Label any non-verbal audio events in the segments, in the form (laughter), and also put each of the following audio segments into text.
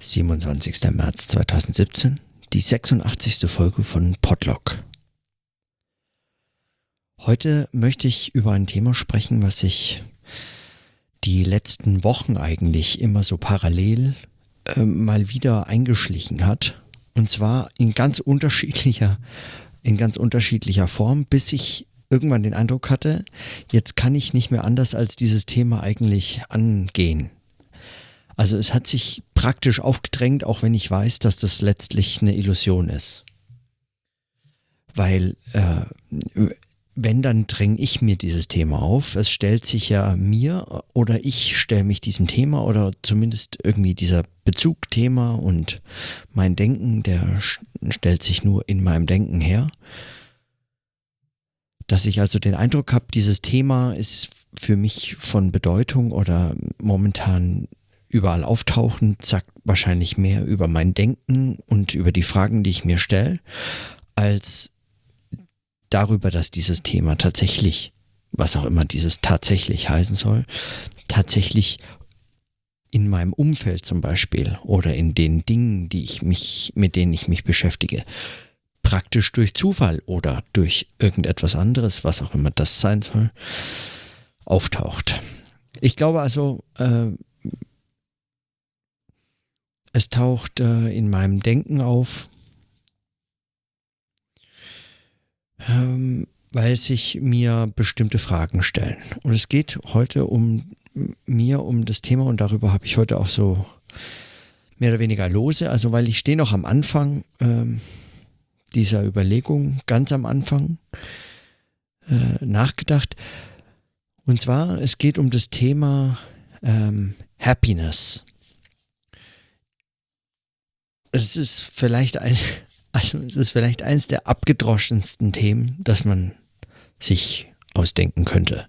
27. März 2017, die 86. Folge von Podlock. Heute möchte ich über ein Thema sprechen, was sich die letzten Wochen eigentlich immer so parallel äh, mal wieder eingeschlichen hat. Und zwar in ganz unterschiedlicher, in ganz unterschiedlicher Form, bis ich irgendwann den Eindruck hatte, jetzt kann ich nicht mehr anders als dieses Thema eigentlich angehen. Also es hat sich praktisch aufgedrängt, auch wenn ich weiß, dass das letztlich eine Illusion ist. Weil äh, wenn, dann dränge ich mir dieses Thema auf. Es stellt sich ja mir oder ich stelle mich diesem Thema oder zumindest irgendwie dieser Bezugthema und mein Denken, der stellt sich nur in meinem Denken her. Dass ich also den Eindruck habe, dieses Thema ist für mich von Bedeutung oder momentan überall auftauchen, sagt wahrscheinlich mehr über mein Denken und über die Fragen, die ich mir stelle, als darüber, dass dieses Thema tatsächlich, was auch immer dieses tatsächlich heißen soll, tatsächlich in meinem Umfeld zum Beispiel oder in den Dingen, die ich mich, mit denen ich mich beschäftige, praktisch durch Zufall oder durch irgendetwas anderes, was auch immer das sein soll, auftaucht. Ich glaube also, äh, es taucht äh, in meinem Denken auf, ähm, weil sich mir bestimmte Fragen stellen. Und es geht heute um mir, um das Thema und darüber habe ich heute auch so mehr oder weniger lose. Also weil ich stehe noch am Anfang ähm, dieser Überlegung, ganz am Anfang äh, nachgedacht. Und zwar, es geht um das Thema ähm, Happiness. Es ist vielleicht ein, (laughs) also es ist vielleicht eines der abgedroschensten Themen, das man sich ausdenken könnte.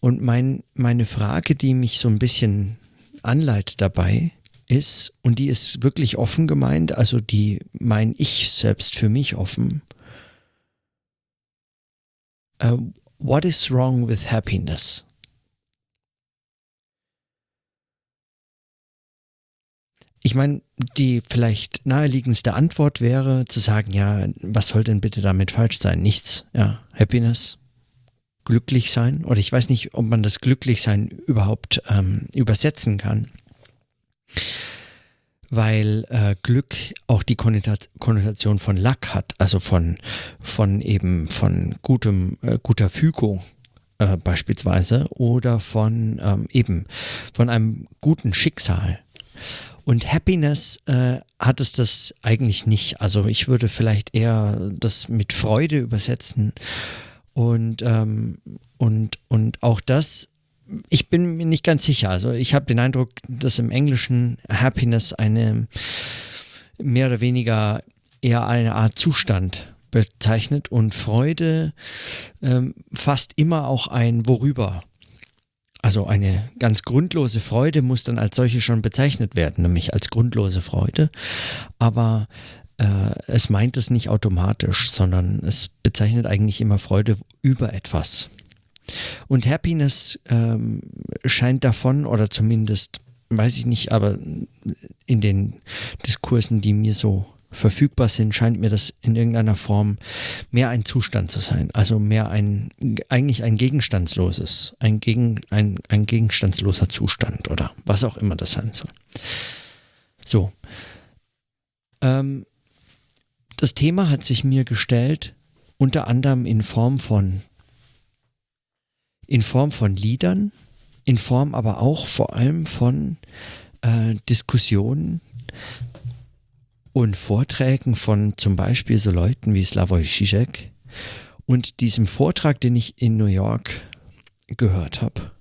Und mein, meine Frage, die mich so ein bisschen anleitet dabei, ist, und die ist wirklich offen gemeint, also die mein Ich selbst für mich offen. Uh, what is wrong with happiness? Ich meine, die vielleicht naheliegendste Antwort wäre zu sagen, ja, was soll denn bitte damit falsch sein? Nichts. Ja, Happiness, glücklich sein. Oder ich weiß nicht, ob man das Glücklichsein überhaupt ähm, übersetzen kann. Weil äh, Glück auch die Konnotation von Luck hat, also von, von eben von gutem, äh, guter Fügung äh, beispielsweise oder von ähm, eben von einem guten Schicksal. Und Happiness äh, hat es das eigentlich nicht. Also ich würde vielleicht eher das mit Freude übersetzen. Und, ähm, und, und auch das, ich bin mir nicht ganz sicher. Also ich habe den Eindruck, dass im Englischen Happiness eine mehr oder weniger eher eine Art Zustand bezeichnet und Freude ähm, fast immer auch ein Worüber also eine ganz grundlose Freude muss dann als solche schon bezeichnet werden, nämlich als grundlose Freude. Aber äh, es meint es nicht automatisch, sondern es bezeichnet eigentlich immer Freude über etwas. Und Happiness ähm, scheint davon, oder zumindest weiß ich nicht, aber in den Diskursen, die mir so verfügbar sind, scheint mir das in irgendeiner Form mehr ein Zustand zu sein. Also mehr ein, eigentlich ein gegenstandsloses, ein, Gegen, ein, ein gegenstandsloser Zustand oder was auch immer das sein soll. So. Ähm, das Thema hat sich mir gestellt, unter anderem in Form von, in Form von Liedern, in Form aber auch vor allem von äh, Diskussionen und Vorträgen von zum Beispiel so Leuten wie Slavoj Žižek und diesem Vortrag, den ich in New York gehört habe,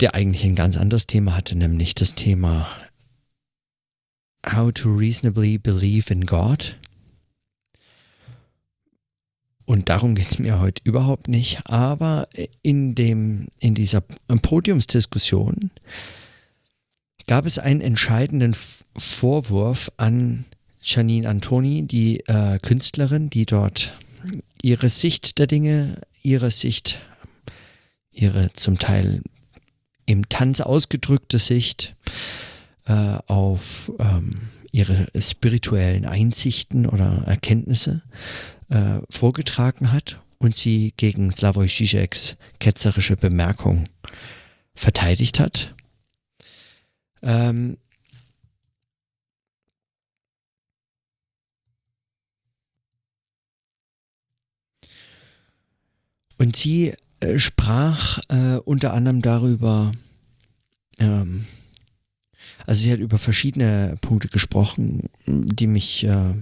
der eigentlich ein ganz anderes Thema hatte, nämlich das Thema How to reasonably believe in God. Und darum geht es mir heute überhaupt nicht. Aber in, dem, in dieser Podiumsdiskussion gab es einen entscheidenden Vorwurf an Janine Antoni, die äh, Künstlerin, die dort ihre Sicht der Dinge, ihre Sicht, ihre zum Teil im Tanz ausgedrückte Sicht äh, auf ähm, ihre spirituellen Einsichten oder Erkenntnisse äh, vorgetragen hat und sie gegen Slavoj Žižeks ketzerische Bemerkung verteidigt hat. Ähm, und sie äh, sprach äh, unter anderem darüber, ähm, also sie hat über verschiedene Punkte gesprochen, die mich äh,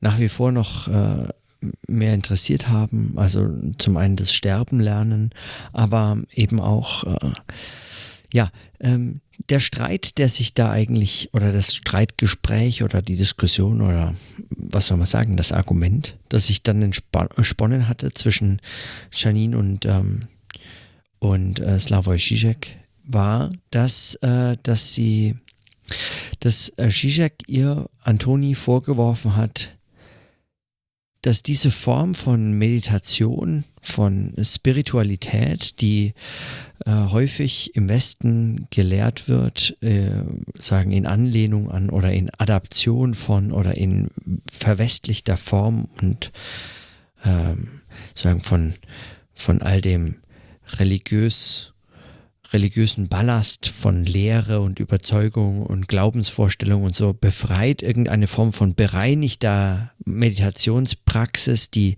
nach wie vor noch äh, mehr interessiert haben. Also zum einen das Sterben lernen, aber eben auch, äh, ja, ähm, der Streit, der sich da eigentlich, oder das Streitgespräch oder die Diskussion oder was soll man sagen, das Argument, das sich dann entsponnen hatte zwischen Janine und, ähm, und äh, Slavoj Žižek, war, dass, äh, dass sie, dass äh, Žižek ihr Antoni vorgeworfen hat, dass diese Form von Meditation, von Spiritualität, die äh, häufig im Westen gelehrt wird, äh, sagen in Anlehnung an oder in Adaption von oder in verwestlichter Form und ähm, sagen von, von all dem religiös religiösen Ballast von Lehre und Überzeugung und Glaubensvorstellung und so befreit, irgendeine Form von bereinigter Meditationspraxis, die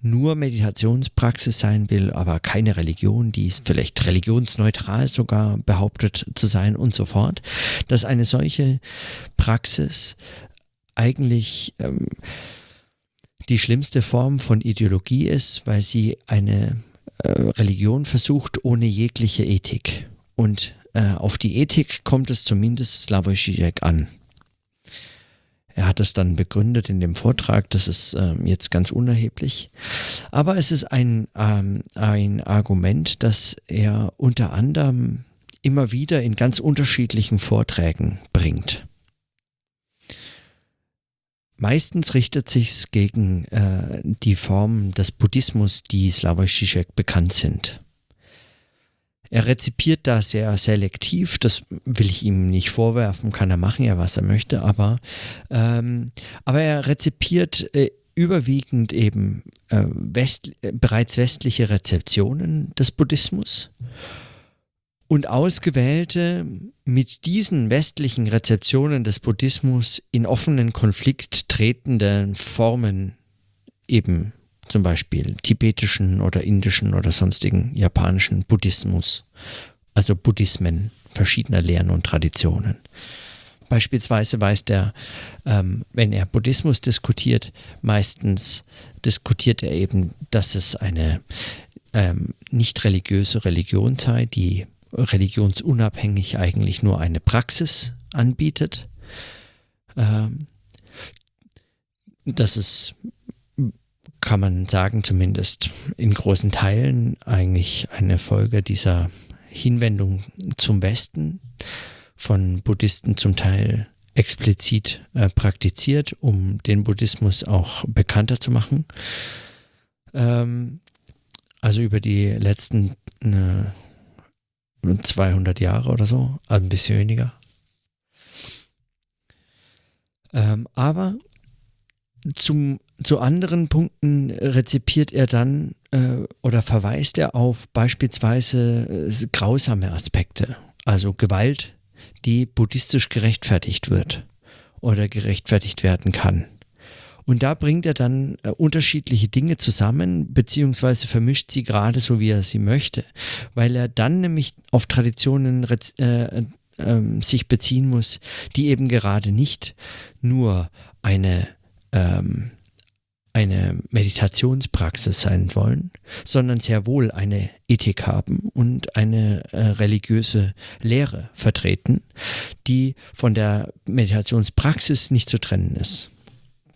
nur Meditationspraxis sein will, aber keine Religion, die ist vielleicht religionsneutral sogar behauptet zu sein und so fort, dass eine solche Praxis eigentlich ähm, die schlimmste Form von Ideologie ist, weil sie eine Religion versucht ohne jegliche Ethik. Und äh, auf die Ethik kommt es zumindest Slavoj Žižek an. Er hat es dann begründet in dem Vortrag, das ist ähm, jetzt ganz unerheblich. Aber es ist ein, ähm, ein Argument, das er unter anderem immer wieder in ganz unterschiedlichen Vorträgen bringt. Meistens richtet sich gegen äh, die Formen des Buddhismus, die Slavoj Žižek bekannt sind. Er rezipiert da sehr selektiv, das will ich ihm nicht vorwerfen, kann er machen, ja, was er möchte, aber, ähm, aber er rezipiert äh, überwiegend eben äh, west, äh, bereits westliche Rezeptionen des Buddhismus und ausgewählte, mit diesen westlichen Rezeptionen des Buddhismus in offenen Konflikt tretenden Formen, eben zum Beispiel tibetischen oder indischen oder sonstigen japanischen Buddhismus, also Buddhismen verschiedener Lehren und Traditionen. Beispielsweise weist er, ähm, wenn er Buddhismus diskutiert, meistens diskutiert er eben, dass es eine ähm, nicht religiöse Religion sei, die religionsunabhängig eigentlich nur eine Praxis anbietet. Ähm, das ist, kann man sagen, zumindest in großen Teilen eigentlich eine Folge dieser Hinwendung zum Westen von Buddhisten zum Teil explizit äh, praktiziert, um den Buddhismus auch bekannter zu machen. Ähm, also über die letzten äh, 200 Jahre oder so, also ein bisschen weniger. Ähm, aber zum, zu anderen Punkten rezipiert er dann äh, oder verweist er auf beispielsweise äh, grausame Aspekte, also Gewalt, die buddhistisch gerechtfertigt wird oder gerechtfertigt werden kann. Und da bringt er dann äh, unterschiedliche Dinge zusammen, beziehungsweise vermischt sie gerade so, wie er sie möchte, weil er dann nämlich auf Traditionen äh, äh, sich beziehen muss, die eben gerade nicht nur eine ähm, eine Meditationspraxis sein wollen, sondern sehr wohl eine Ethik haben und eine äh, religiöse Lehre vertreten, die von der Meditationspraxis nicht zu trennen ist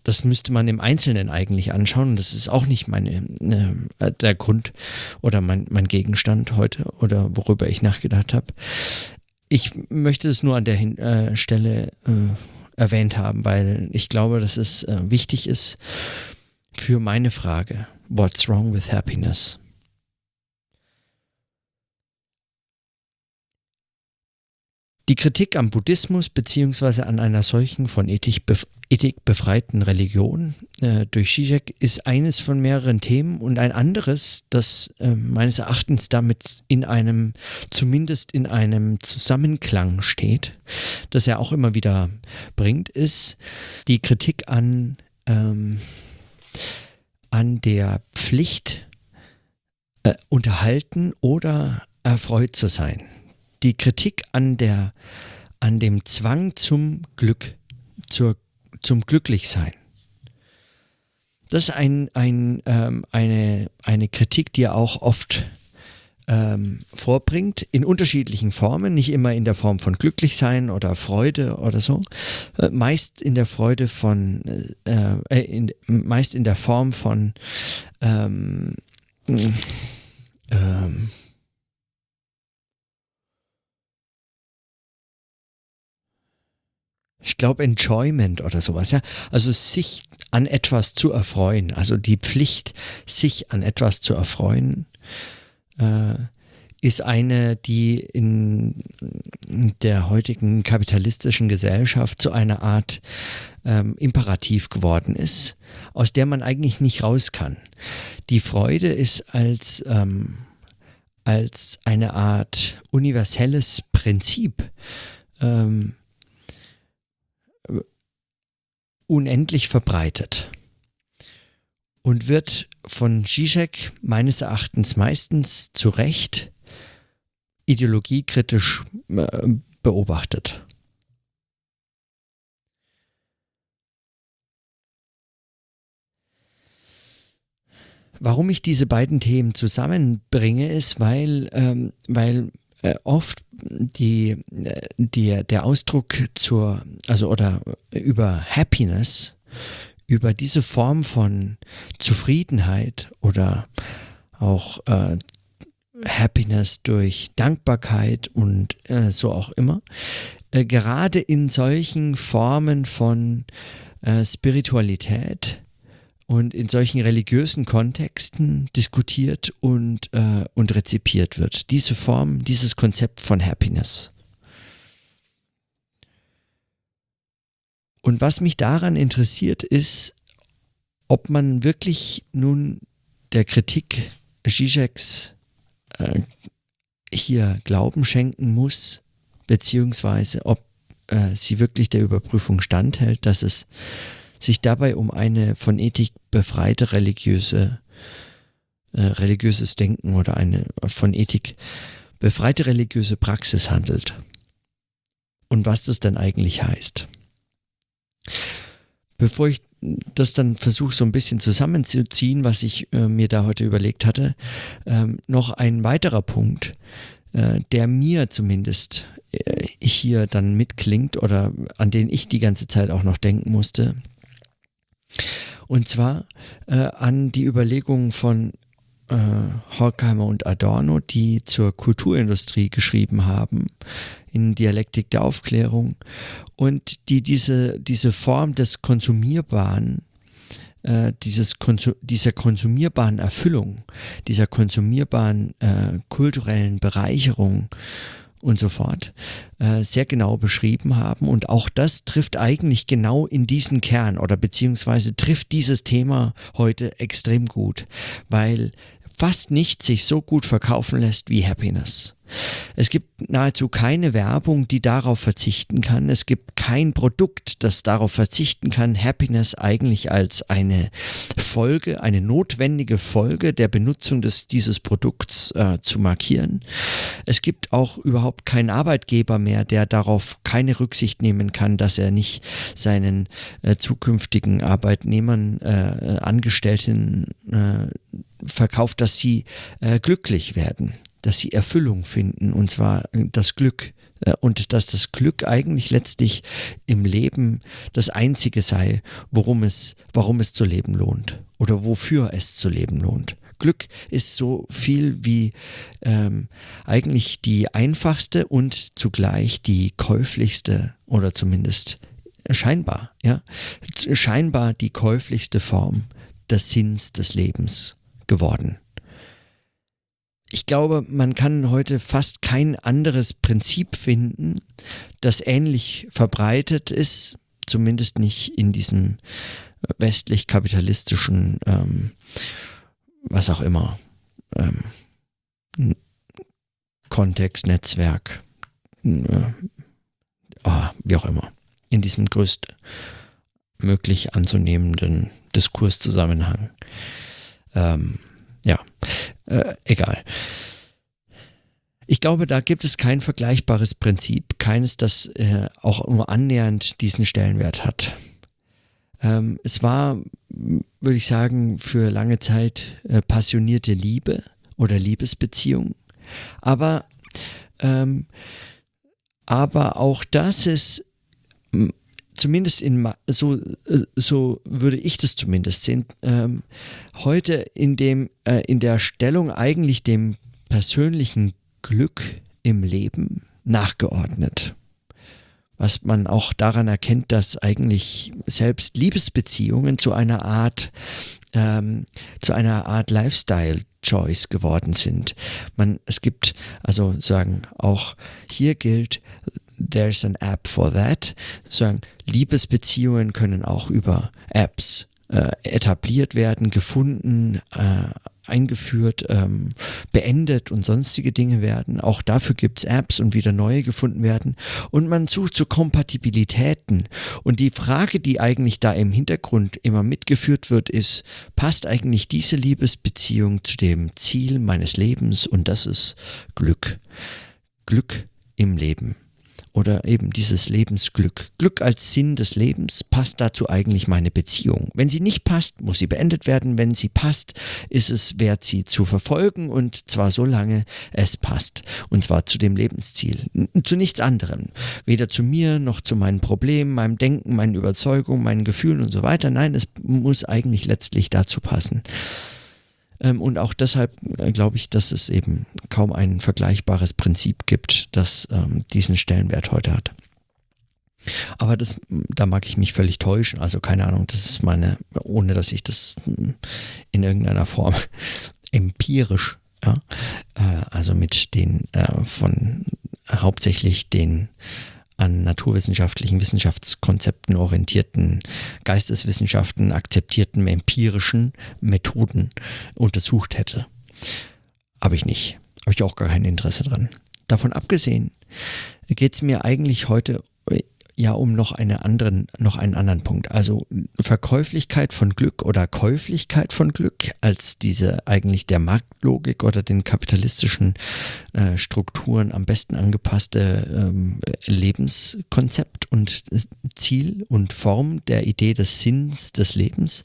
das müsste man im Einzelnen eigentlich anschauen. Das ist auch nicht meine, äh, der Grund oder mein, mein Gegenstand heute oder worüber ich nachgedacht habe. Ich möchte es nur an der Hin äh, Stelle äh, erwähnt haben, weil ich glaube, dass es äh, wichtig ist für meine Frage, what's wrong with happiness? Die Kritik am Buddhismus beziehungsweise an einer solchen von Ethik, bef Ethik befreiten Religion äh, durch Zizek ist eines von mehreren Themen und ein anderes, das äh, meines Erachtens damit in einem, zumindest in einem Zusammenklang steht, das er auch immer wieder bringt, ist die Kritik an, ähm, an der Pflicht, äh, unterhalten oder erfreut zu sein die Kritik an der, an dem Zwang zum Glück, zur, zum Glücklichsein. Das ist ein, ein, ähm, eine, eine Kritik, die er auch oft ähm, vorbringt, in unterschiedlichen Formen, nicht immer in der Form von Glücklichsein oder Freude oder so, äh, meist in der Freude von, äh, äh in, meist in der Form von ähm, ähm, ich glaube, Enjoyment oder sowas, ja. Also sich an etwas zu erfreuen, also die Pflicht, sich an etwas zu erfreuen, äh, ist eine, die in der heutigen kapitalistischen Gesellschaft zu einer Art ähm, Imperativ geworden ist, aus der man eigentlich nicht raus kann. Die Freude ist als, ähm, als eine Art universelles Prinzip ähm, unendlich verbreitet und wird von Zizek meines Erachtens meistens zu Recht ideologiekritisch äh, beobachtet. Warum ich diese beiden Themen zusammenbringe, ist, weil, ähm, weil äh, oft die, die, der Ausdruck zur, also oder über Happiness, über diese Form von Zufriedenheit oder auch äh, Happiness durch Dankbarkeit und äh, so auch immer, äh, gerade in solchen Formen von äh, Spiritualität und in solchen religiösen Kontexten diskutiert und, äh, und rezipiert wird. Diese Form, dieses Konzept von Happiness. Und was mich daran interessiert, ist, ob man wirklich nun der Kritik Zizeks äh, hier Glauben schenken muss, beziehungsweise ob äh, sie wirklich der Überprüfung standhält, dass es sich dabei um eine von Ethik befreite religiöse, äh, religiöses Denken oder eine von Ethik befreite religiöse Praxis handelt. Und was das dann eigentlich heißt. Bevor ich das dann versuche so ein bisschen zusammenzuziehen, was ich äh, mir da heute überlegt hatte, ähm, noch ein weiterer Punkt, äh, der mir zumindest äh, hier dann mitklingt oder an den ich die ganze Zeit auch noch denken musste, und zwar äh, an die Überlegungen von äh, Horkheimer und Adorno, die zur Kulturindustrie geschrieben haben, in Dialektik der Aufklärung, und die diese, diese Form des Konsumierbaren, äh, dieses Konsum, dieser konsumierbaren Erfüllung, dieser konsumierbaren äh, kulturellen Bereicherung und so fort äh, sehr genau beschrieben haben. Und auch das trifft eigentlich genau in diesen Kern oder beziehungsweise trifft dieses Thema heute extrem gut, weil fast nichts sich so gut verkaufen lässt wie Happiness. Es gibt nahezu keine Werbung, die darauf verzichten kann. Es gibt kein Produkt, das darauf verzichten kann, Happiness eigentlich als eine Folge, eine notwendige Folge der Benutzung des, dieses Produkts äh, zu markieren. Es gibt auch überhaupt keinen Arbeitgeber mehr, der darauf keine Rücksicht nehmen kann, dass er nicht seinen äh, zukünftigen Arbeitnehmern, äh, Angestellten äh, verkauft, dass sie äh, glücklich werden dass sie Erfüllung finden, und zwar das Glück. Äh, und dass das Glück eigentlich letztlich im Leben das Einzige sei, worum es, warum es zu leben lohnt oder wofür es zu leben lohnt. Glück ist so viel wie ähm, eigentlich die einfachste und zugleich die käuflichste oder zumindest scheinbar, ja, scheinbar die käuflichste Form des Sinns des Lebens geworden. Ich glaube, man kann heute fast kein anderes Prinzip finden, das ähnlich verbreitet ist, zumindest nicht in diesem westlich-kapitalistischen, ähm, was auch immer, ähm, Kontext, Netzwerk, äh, oh, wie auch immer, in diesem größtmöglich anzunehmenden Diskurszusammenhang. Ähm, äh, egal. Ich glaube, da gibt es kein vergleichbares Prinzip, keines, das äh, auch nur annähernd diesen Stellenwert hat. Ähm, es war, würde ich sagen, für lange Zeit äh, passionierte Liebe oder Liebesbeziehung, aber ähm, aber auch das ist zumindest in so, äh, so würde ich das zumindest sehen, ähm, heute in dem, äh, in der Stellung eigentlich dem persönlichen Glück im Leben nachgeordnet. Was man auch daran erkennt, dass eigentlich selbst Liebesbeziehungen zu einer Art, ähm, zu einer Art Lifestyle Choice geworden sind. Man, es gibt also sagen auch hier gilt, there's an app for that. Sagen Liebesbeziehungen können auch über Apps äh, etabliert werden, gefunden, äh, eingeführt, ähm, beendet und sonstige Dinge werden. Auch dafür gibt es Apps und wieder neue gefunden werden. Und man sucht zu so Kompatibilitäten. Und die Frage, die eigentlich da im Hintergrund immer mitgeführt wird, ist, passt eigentlich diese Liebesbeziehung zu dem Ziel meines Lebens? Und das ist Glück. Glück im Leben oder eben dieses Lebensglück. Glück als Sinn des Lebens passt dazu eigentlich meine Beziehung. Wenn sie nicht passt, muss sie beendet werden. Wenn sie passt, ist es wert, sie zu verfolgen und zwar so lange es passt. Und zwar zu dem Lebensziel. Zu nichts anderem. Weder zu mir noch zu meinen Problemen, meinem Denken, meinen Überzeugungen, meinen Gefühlen und so weiter. Nein, es muss eigentlich letztlich dazu passen. Ähm, und auch deshalb äh, glaube ich, dass es eben kaum ein vergleichbares Prinzip gibt, das ähm, diesen Stellenwert heute hat. Aber das, da mag ich mich völlig täuschen. Also keine Ahnung, das ist meine, ohne dass ich das hm, in irgendeiner Form (laughs) empirisch, ja, äh, also mit den äh, von hauptsächlich den an naturwissenschaftlichen Wissenschaftskonzepten orientierten Geisteswissenschaften akzeptierten empirischen Methoden untersucht hätte. Habe ich nicht. Habe ich auch gar kein Interesse dran. Davon abgesehen geht es mir eigentlich heute ja um noch einen anderen, noch einen anderen Punkt. Also Verkäuflichkeit von Glück oder Käuflichkeit von Glück als diese eigentlich der Marktlogik oder den kapitalistischen äh, Strukturen am besten angepasste ähm, Lebenskonzept und Ziel und Form der Idee des Sinns des Lebens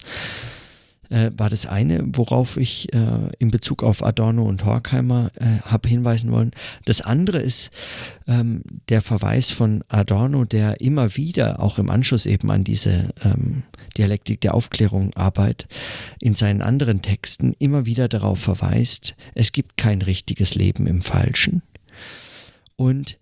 äh, war das eine, worauf ich äh, in Bezug auf Adorno und Horkheimer äh, habe hinweisen wollen. Das andere ist ähm, der Verweis von Adorno, der immer wieder, auch im Anschluss eben an diese ähm, Dialektik der Aufklärung Arbeit, in seinen anderen Texten immer wieder darauf verweist, es gibt kein richtiges Leben im Falschen. Und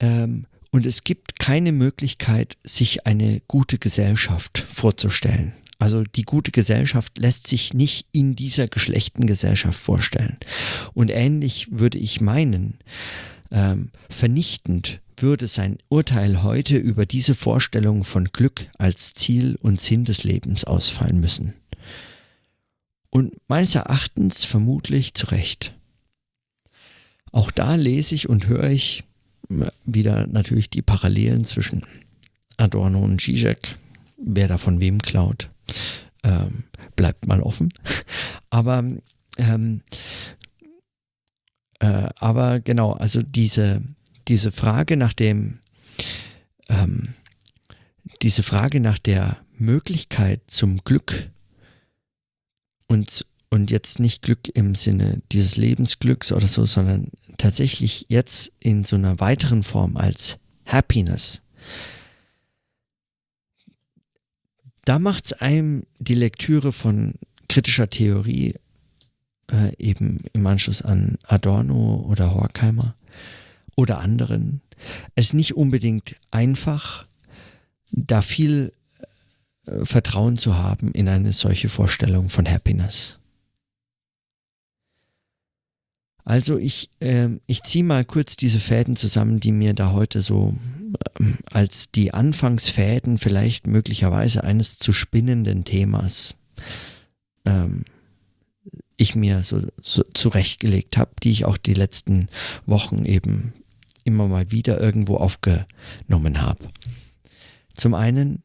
ähm, und es gibt keine Möglichkeit, sich eine gute Gesellschaft vorzustellen. Also die gute Gesellschaft lässt sich nicht in dieser geschlechten Gesellschaft vorstellen. Und ähnlich würde ich meinen, ähm, vernichtend würde sein Urteil heute über diese Vorstellung von Glück als Ziel und Sinn des Lebens ausfallen müssen. Und meines Erachtens vermutlich zu Recht. Auch da lese ich und höre ich äh, wieder natürlich die Parallelen zwischen Adorno und Zizek, wer da von wem klaut ähm, bleibt mal offen. Aber ähm, äh, aber genau, also diese, diese Frage nach dem, ähm, diese Frage nach der Möglichkeit zum Glück und, und jetzt nicht Glück im Sinne dieses Lebensglücks oder so, sondern tatsächlich jetzt in so einer weiteren Form als Happiness da macht es einem die Lektüre von kritischer Theorie äh, eben im Anschluss an Adorno oder Horkheimer oder anderen es nicht unbedingt einfach, da viel äh, Vertrauen zu haben in eine solche Vorstellung von Happiness. Also ich, äh, ich ziehe mal kurz diese Fäden zusammen, die mir da heute so als die Anfangsfäden vielleicht möglicherweise eines zu spinnenden Themas ähm, ich mir so, so zurechtgelegt habe, die ich auch die letzten Wochen eben immer mal wieder irgendwo aufgenommen habe. Zum einen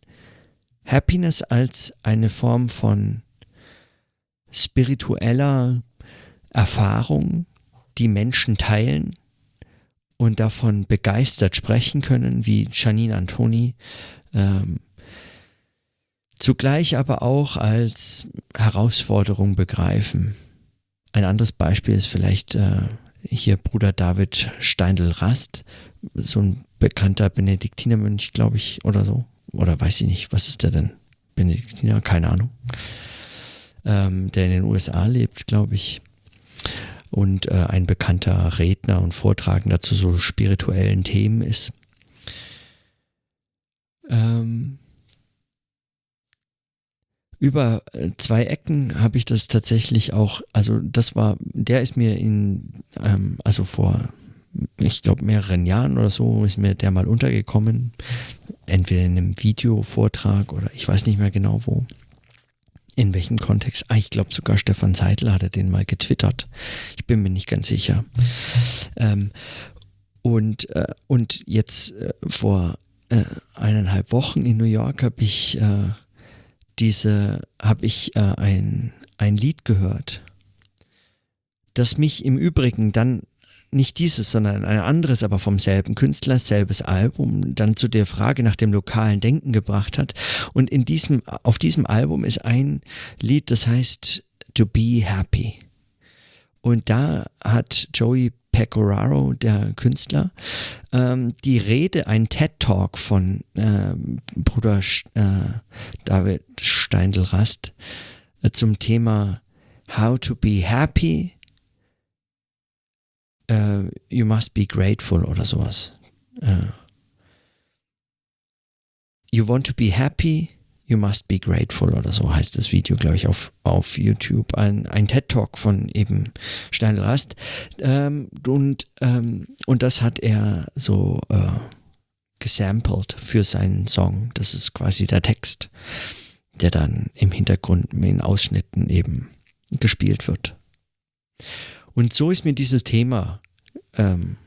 Happiness als eine Form von spiritueller Erfahrung, die Menschen teilen und davon begeistert sprechen können, wie Janine Antoni, ähm, zugleich aber auch als Herausforderung begreifen. Ein anderes Beispiel ist vielleicht äh, hier Bruder David Steindl-Rast, so ein bekannter Benediktinermönch, glaube ich, oder so. Oder weiß ich nicht, was ist der denn? Benediktiner, keine Ahnung. Ähm, der in den USA lebt, glaube ich und äh, ein bekannter Redner und Vortragender zu so spirituellen Themen ist. Ähm, über äh, zwei Ecken habe ich das tatsächlich auch, also das war, der ist mir in, ähm, also vor, ich glaube, mehreren Jahren oder so ist mir der mal untergekommen, entweder in einem Videovortrag oder ich weiß nicht mehr genau wo. In welchem Kontext? Ah, ich glaube sogar Stefan Seidel hatte den mal getwittert. Ich bin mir nicht ganz sicher. Ähm, und, äh, und jetzt äh, vor äh, eineinhalb Wochen in New York habe ich äh, diese, habe ich äh, ein, ein Lied gehört, das mich im Übrigen dann nicht dieses, sondern ein anderes, aber vom selben Künstler, selbes Album, dann zu der Frage nach dem lokalen Denken gebracht hat. Und in diesem, auf diesem Album ist ein Lied, das heißt To Be Happy. Und da hat Joey Pecoraro, der Künstler, ähm, die Rede, ein TED-Talk von ähm, Bruder äh, David Steindl-Rast äh, zum Thema How to be happy uh, You must be grateful oder sowas. Uh, you want to be happy, you must be grateful oder so heißt das Video, glaube ich, auf, auf YouTube. Ein, ein TED-Talk von eben Steindl Rast. Ähm, und, ähm, und das hat er so äh, gesampelt für seinen Song. Das ist quasi der Text, der dann im Hintergrund in Ausschnitten eben gespielt wird. Und so ist mir dieses Thema ähm,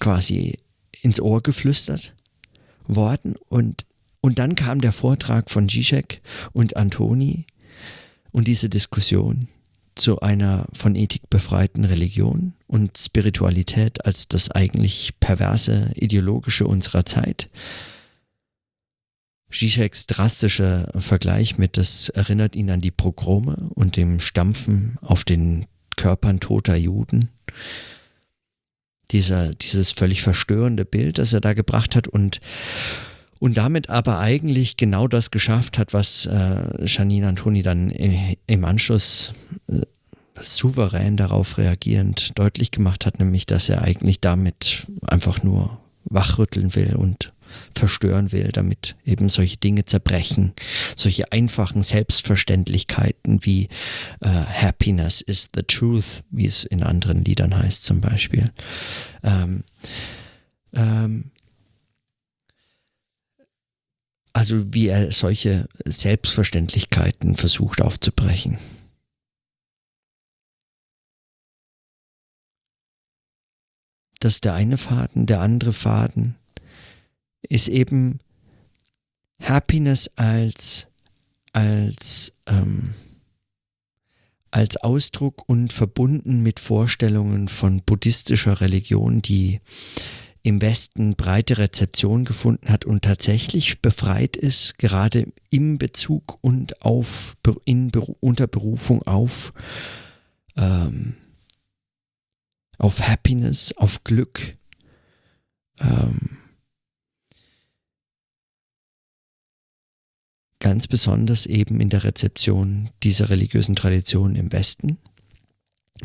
quasi ins Ohr geflüstert worden. Und, und dann kam der Vortrag von Zizek und Antoni und diese Diskussion zu einer von Ethik befreiten Religion und Spiritualität als das eigentlich perverse ideologische unserer Zeit. Zizeks drastischer Vergleich mit, das erinnert ihn an die Progrome und dem Stampfen auf den Körpern toter Juden. Dieser, dieses völlig verstörende Bild, das er da gebracht hat und, und damit aber eigentlich genau das geschafft hat, was äh, Janine Antoni dann im Anschluss äh, souverän darauf reagierend deutlich gemacht hat, nämlich dass er eigentlich damit einfach nur wachrütteln will und verstören will, damit eben solche Dinge zerbrechen. Solche einfachen Selbstverständlichkeiten wie äh, Happiness is the truth, wie es in anderen Liedern heißt zum Beispiel. Ähm, ähm, also wie er solche Selbstverständlichkeiten versucht aufzubrechen. Das ist der eine Faden, der andere Faden ist eben Happiness als, als, ähm, als Ausdruck und verbunden mit Vorstellungen von buddhistischer Religion, die im Westen breite Rezeption gefunden hat und tatsächlich befreit ist, gerade im Bezug und auf, in, unter Berufung auf, ähm, auf Happiness, auf Glück. Ähm, ganz besonders eben in der Rezeption dieser religiösen Tradition im Westen,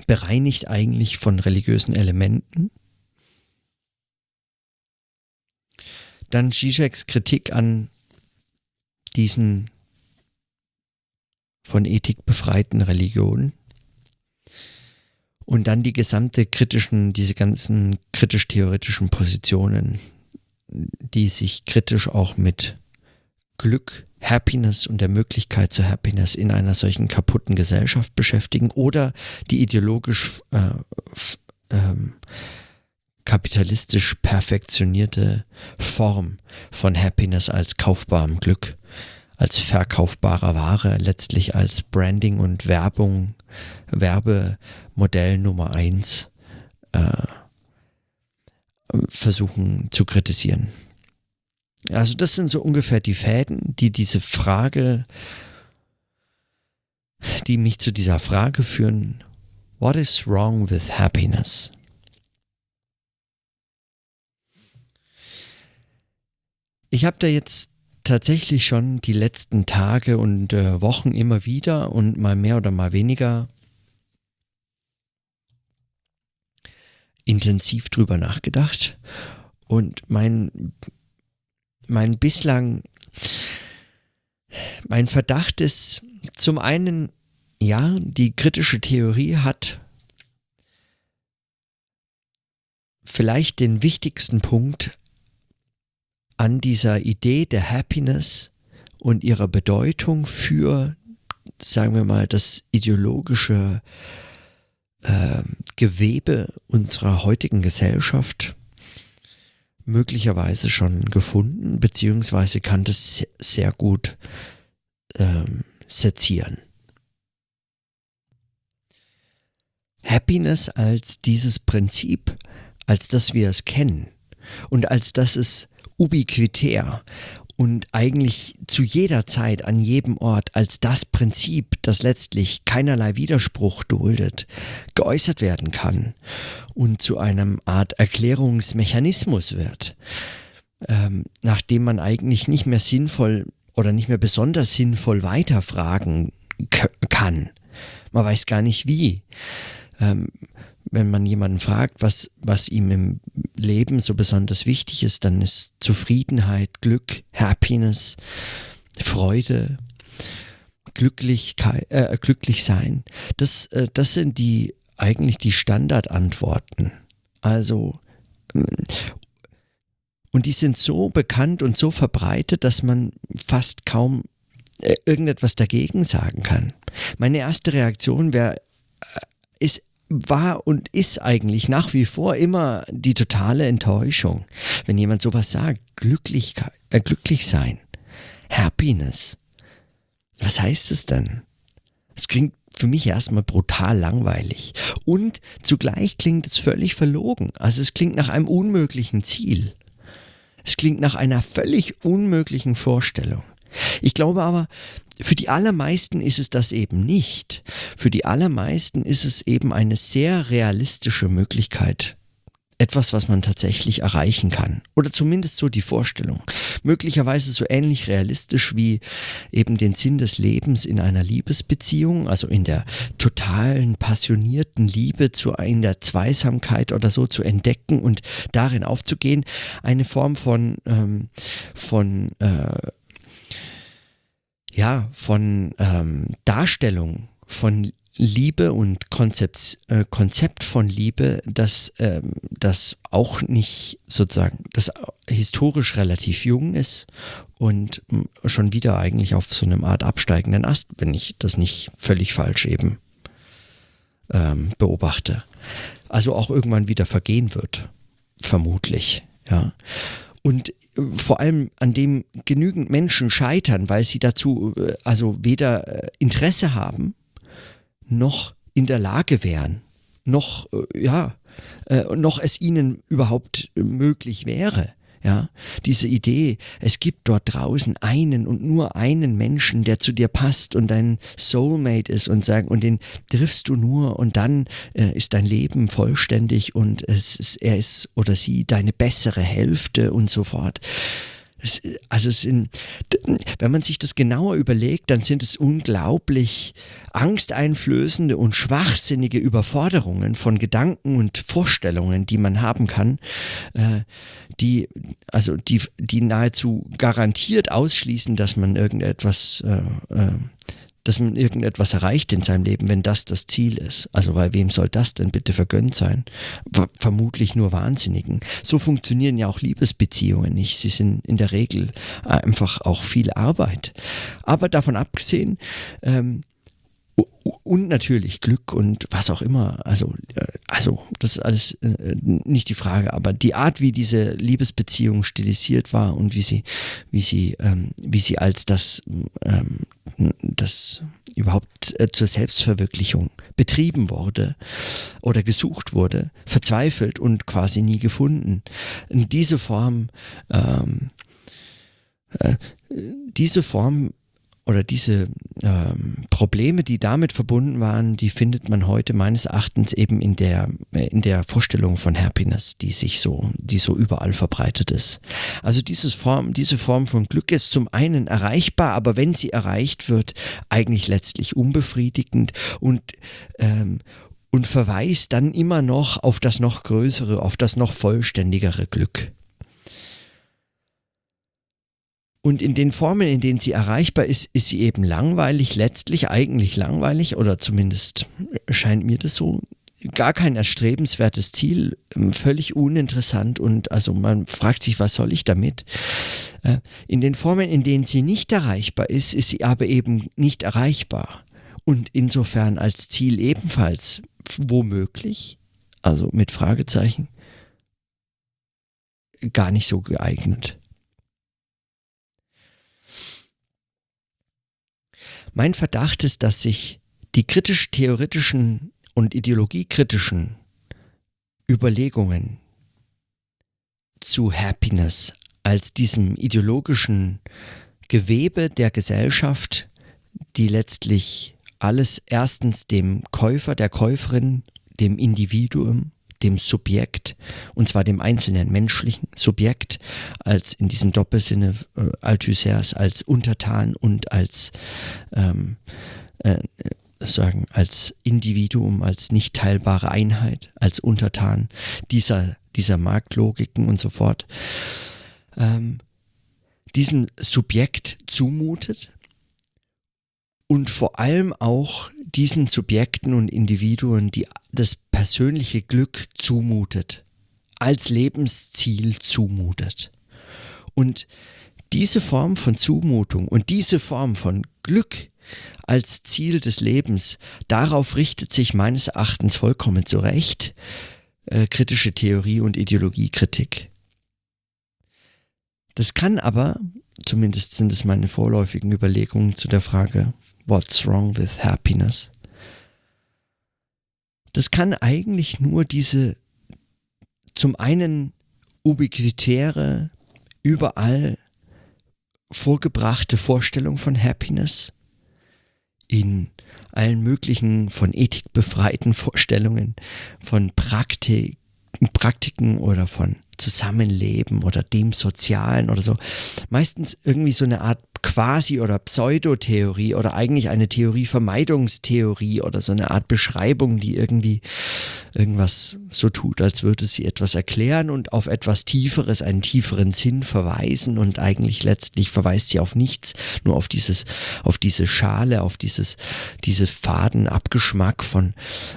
bereinigt eigentlich von religiösen Elementen. Dann Zizeks Kritik an diesen von Ethik befreiten Religionen Und dann die gesamte kritischen, diese ganzen kritisch-theoretischen Positionen, die sich kritisch auch mit Glück, Happiness und der Möglichkeit zur Happiness in einer solchen kaputten Gesellschaft beschäftigen oder die ideologisch äh, ähm, kapitalistisch perfektionierte Form von Happiness als kaufbarem Glück, als verkaufbarer Ware, letztlich als Branding und Werbung, Werbemodell Nummer eins äh, versuchen zu kritisieren. Also das sind so ungefähr die Fäden, die diese Frage, die mich zu dieser Frage führen, what is wrong with happiness? Ich habe da jetzt tatsächlich schon die letzten Tage und äh, Wochen immer wieder und mal mehr oder mal weniger intensiv drüber nachgedacht. Und mein mein bislang, mein Verdacht ist zum einen, ja, die kritische Theorie hat vielleicht den wichtigsten Punkt an dieser Idee der Happiness und ihrer Bedeutung für, sagen wir mal, das ideologische äh, Gewebe unserer heutigen Gesellschaft möglicherweise schon gefunden, beziehungsweise kann das sehr gut ähm, sezieren. Happiness als dieses Prinzip, als dass wir es kennen und als dass es ubiquitär und eigentlich zu jeder Zeit an jedem Ort als das Prinzip, das letztlich keinerlei Widerspruch duldet, geäußert werden kann und zu einem Art Erklärungsmechanismus wird, ähm, nachdem man eigentlich nicht mehr sinnvoll oder nicht mehr besonders sinnvoll weiterfragen kann. Man weiß gar nicht wie. Ähm, wenn man jemanden fragt, was, was ihm im Leben so besonders wichtig ist, dann ist Zufriedenheit, Glück, Happiness, Freude, Glücklichkeit, äh, glücklich sein. Das, äh, das sind die eigentlich die Standardantworten. Also mm, und die sind so bekannt und so verbreitet, dass man fast kaum äh, irgendetwas dagegen sagen kann. Meine erste Reaktion wäre, äh, ist war und ist eigentlich nach wie vor immer die totale Enttäuschung, wenn jemand sowas sagt. Glücklichkeit, äh, glücklich sein, Happiness. Was heißt es denn? Es klingt für mich erstmal brutal langweilig. Und zugleich klingt es völlig verlogen. Also es klingt nach einem unmöglichen Ziel. Es klingt nach einer völlig unmöglichen Vorstellung. Ich glaube aber, für die allermeisten ist es das eben nicht. Für die allermeisten ist es eben eine sehr realistische Möglichkeit. Etwas, was man tatsächlich erreichen kann. Oder zumindest so die Vorstellung. Möglicherweise so ähnlich realistisch wie eben den Sinn des Lebens in einer Liebesbeziehung, also in der totalen, passionierten Liebe zu in der Zweisamkeit oder so zu entdecken und darin aufzugehen. Eine Form von, ähm, von äh, ja, von ähm, Darstellung von Liebe und Konzept, äh, Konzept von Liebe, das, ähm, das auch nicht sozusagen, das historisch relativ jung ist und schon wieder eigentlich auf so einem Art absteigenden Ast, wenn ich das nicht völlig falsch eben ähm, beobachte. Also auch irgendwann wieder vergehen wird, vermutlich, ja. Und vor allem an dem genügend Menschen scheitern, weil sie dazu äh, also weder äh, Interesse haben, noch in der Lage wären, noch, äh, ja, noch es ihnen überhaupt möglich wäre. Ja, diese Idee, es gibt dort draußen einen und nur einen Menschen, der zu dir passt und dein Soulmate ist und sagen, und den triffst du nur und dann äh, ist dein Leben vollständig und es ist, er ist oder sie deine bessere Hälfte und so fort. Es, also es sind, wenn man sich das genauer überlegt, dann sind es unglaublich angsteinflößende und schwachsinnige Überforderungen von Gedanken und Vorstellungen, die man haben kann, äh, die also die, die nahezu garantiert ausschließen, dass man irgendetwas äh, äh, dass man irgendetwas erreicht in seinem Leben, wenn das das Ziel ist. Also, weil wem soll das denn bitte vergönnt sein? Vermutlich nur Wahnsinnigen. So funktionieren ja auch Liebesbeziehungen nicht. Sie sind in der Regel einfach auch viel Arbeit. Aber davon abgesehen, ähm, und natürlich Glück und was auch immer. Also, äh, also das ist alles äh, nicht die Frage, aber die Art, wie diese Liebesbeziehung stilisiert war und wie sie, wie sie, ähm, wie sie als das, ähm, das überhaupt äh, zur Selbstverwirklichung betrieben wurde oder gesucht wurde, verzweifelt und quasi nie gefunden. In diese Form, ähm, äh, diese Form oder diese ähm, Probleme, die damit verbunden waren, die findet man heute meines Erachtens eben in der, in der Vorstellung von Happiness, die sich so, die so überall verbreitet ist. Also dieses Form, diese Form von Glück ist zum einen erreichbar, aber wenn sie erreicht wird, eigentlich letztlich unbefriedigend und ähm, und verweist dann immer noch auf das noch größere, auf das noch vollständigere Glück. Und in den Formen, in denen sie erreichbar ist, ist sie eben langweilig, letztlich eigentlich langweilig, oder zumindest scheint mir das so. Gar kein erstrebenswertes Ziel, ähm, völlig uninteressant und also man fragt sich, was soll ich damit? Äh, in den Formen, in denen sie nicht erreichbar ist, ist sie aber eben nicht erreichbar und insofern als Ziel ebenfalls womöglich, also mit Fragezeichen, gar nicht so geeignet. Mein Verdacht ist, dass sich die kritisch-theoretischen und ideologiekritischen Überlegungen zu Happiness als diesem ideologischen Gewebe der Gesellschaft, die letztlich alles erstens dem Käufer, der Käuferin, dem Individuum dem Subjekt, und zwar dem einzelnen menschlichen Subjekt, als in diesem Doppelsinne äh, Althusser's als Untertan und als ähm, äh, sagen, als Individuum, als nicht teilbare Einheit, als Untertan dieser, dieser Marktlogiken und so fort, ähm, diesem Subjekt zumutet und vor allem auch diesen Subjekten und Individuen, die das persönliche Glück zumutet, als Lebensziel zumutet. Und diese Form von Zumutung und diese Form von Glück als Ziel des Lebens, darauf richtet sich meines Erachtens vollkommen zu Recht äh, kritische Theorie und Ideologiekritik. Das kann aber, zumindest sind es meine vorläufigen Überlegungen zu der Frage, What's Wrong with Happiness? Das kann eigentlich nur diese zum einen ubiquitäre, überall vorgebrachte Vorstellung von Happiness in allen möglichen von Ethik befreiten Vorstellungen, von Praktik, Praktiken oder von Zusammenleben oder dem Sozialen oder so. Meistens irgendwie so eine Art Quasi- oder Pseudotheorie oder eigentlich eine Theorievermeidungstheorie oder so eine Art Beschreibung, die irgendwie irgendwas so tut, als würde sie etwas erklären und auf etwas Tieferes, einen tieferen Sinn verweisen und eigentlich letztlich verweist sie auf nichts, nur auf dieses, auf diese Schale, auf dieses, diese Fadenabgeschmack von,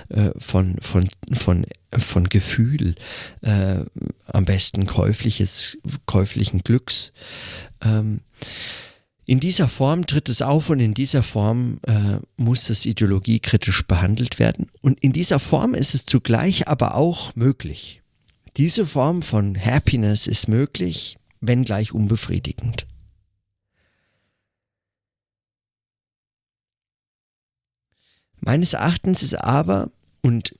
äh, von, von, von, von Gefühl, äh, am besten käufliches, käuflichen Glücks. Ähm, in dieser Form tritt es auf und in dieser Form äh, muss es ideologiekritisch behandelt werden. Und in dieser Form ist es zugleich aber auch möglich. Diese Form von Happiness ist möglich, wenngleich unbefriedigend. Meines Erachtens ist aber, und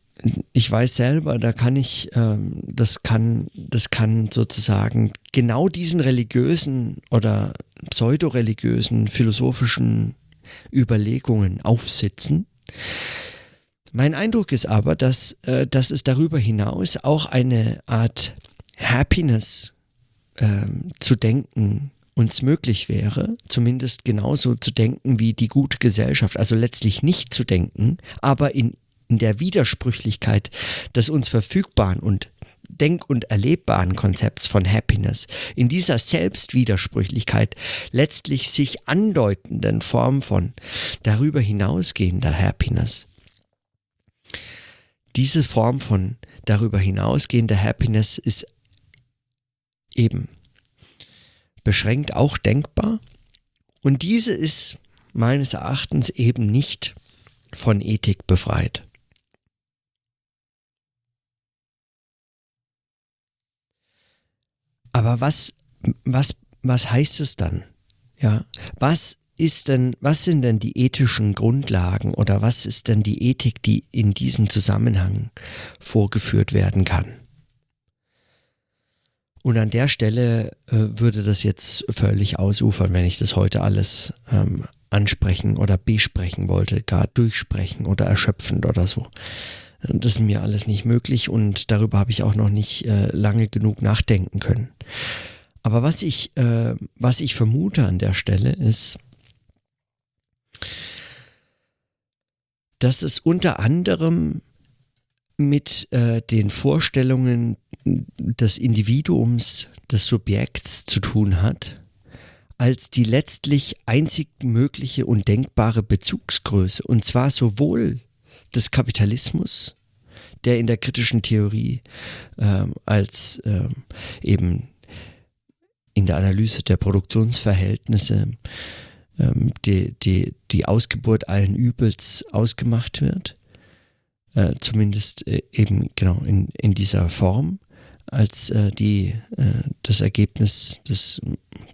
ich weiß selber, da kann ich, ähm, das kann, das kann sozusagen genau diesen religiösen oder pseudoreligiösen philosophischen Überlegungen aufsitzen. Mein Eindruck ist aber, dass, äh, dass es darüber hinaus auch eine Art Happiness ähm, zu denken uns möglich wäre, zumindest genauso zu denken wie die gute Gesellschaft, also letztlich nicht zu denken, aber in in der Widersprüchlichkeit des uns Verfügbaren und denk- und erlebbaren Konzepts von Happiness, in dieser Selbstwidersprüchlichkeit letztlich sich andeutenden Form von darüber hinausgehender Happiness. Diese Form von darüber hinausgehender Happiness ist eben beschränkt auch denkbar und diese ist meines Erachtens eben nicht von Ethik befreit. Aber was, was, was heißt es dann? Ja, was ist denn, was sind denn die ethischen Grundlagen oder was ist denn die Ethik, die in diesem Zusammenhang vorgeführt werden kann? Und an der Stelle äh, würde das jetzt völlig ausufern, wenn ich das heute alles ähm, ansprechen oder besprechen wollte, gar durchsprechen oder erschöpfend oder so. Das ist mir alles nicht möglich und darüber habe ich auch noch nicht äh, lange genug nachdenken können. Aber was ich, äh, was ich vermute an der Stelle ist, dass es unter anderem mit äh, den Vorstellungen des Individuums, des Subjekts zu tun hat, als die letztlich einzig mögliche und denkbare Bezugsgröße, und zwar sowohl des Kapitalismus, der in der kritischen Theorie äh, als äh, eben in der Analyse der Produktionsverhältnisse ähm, die, die, die Ausgeburt allen Übels ausgemacht wird, äh, zumindest äh, eben genau in, in dieser Form, als äh, die, äh, das Ergebnis, das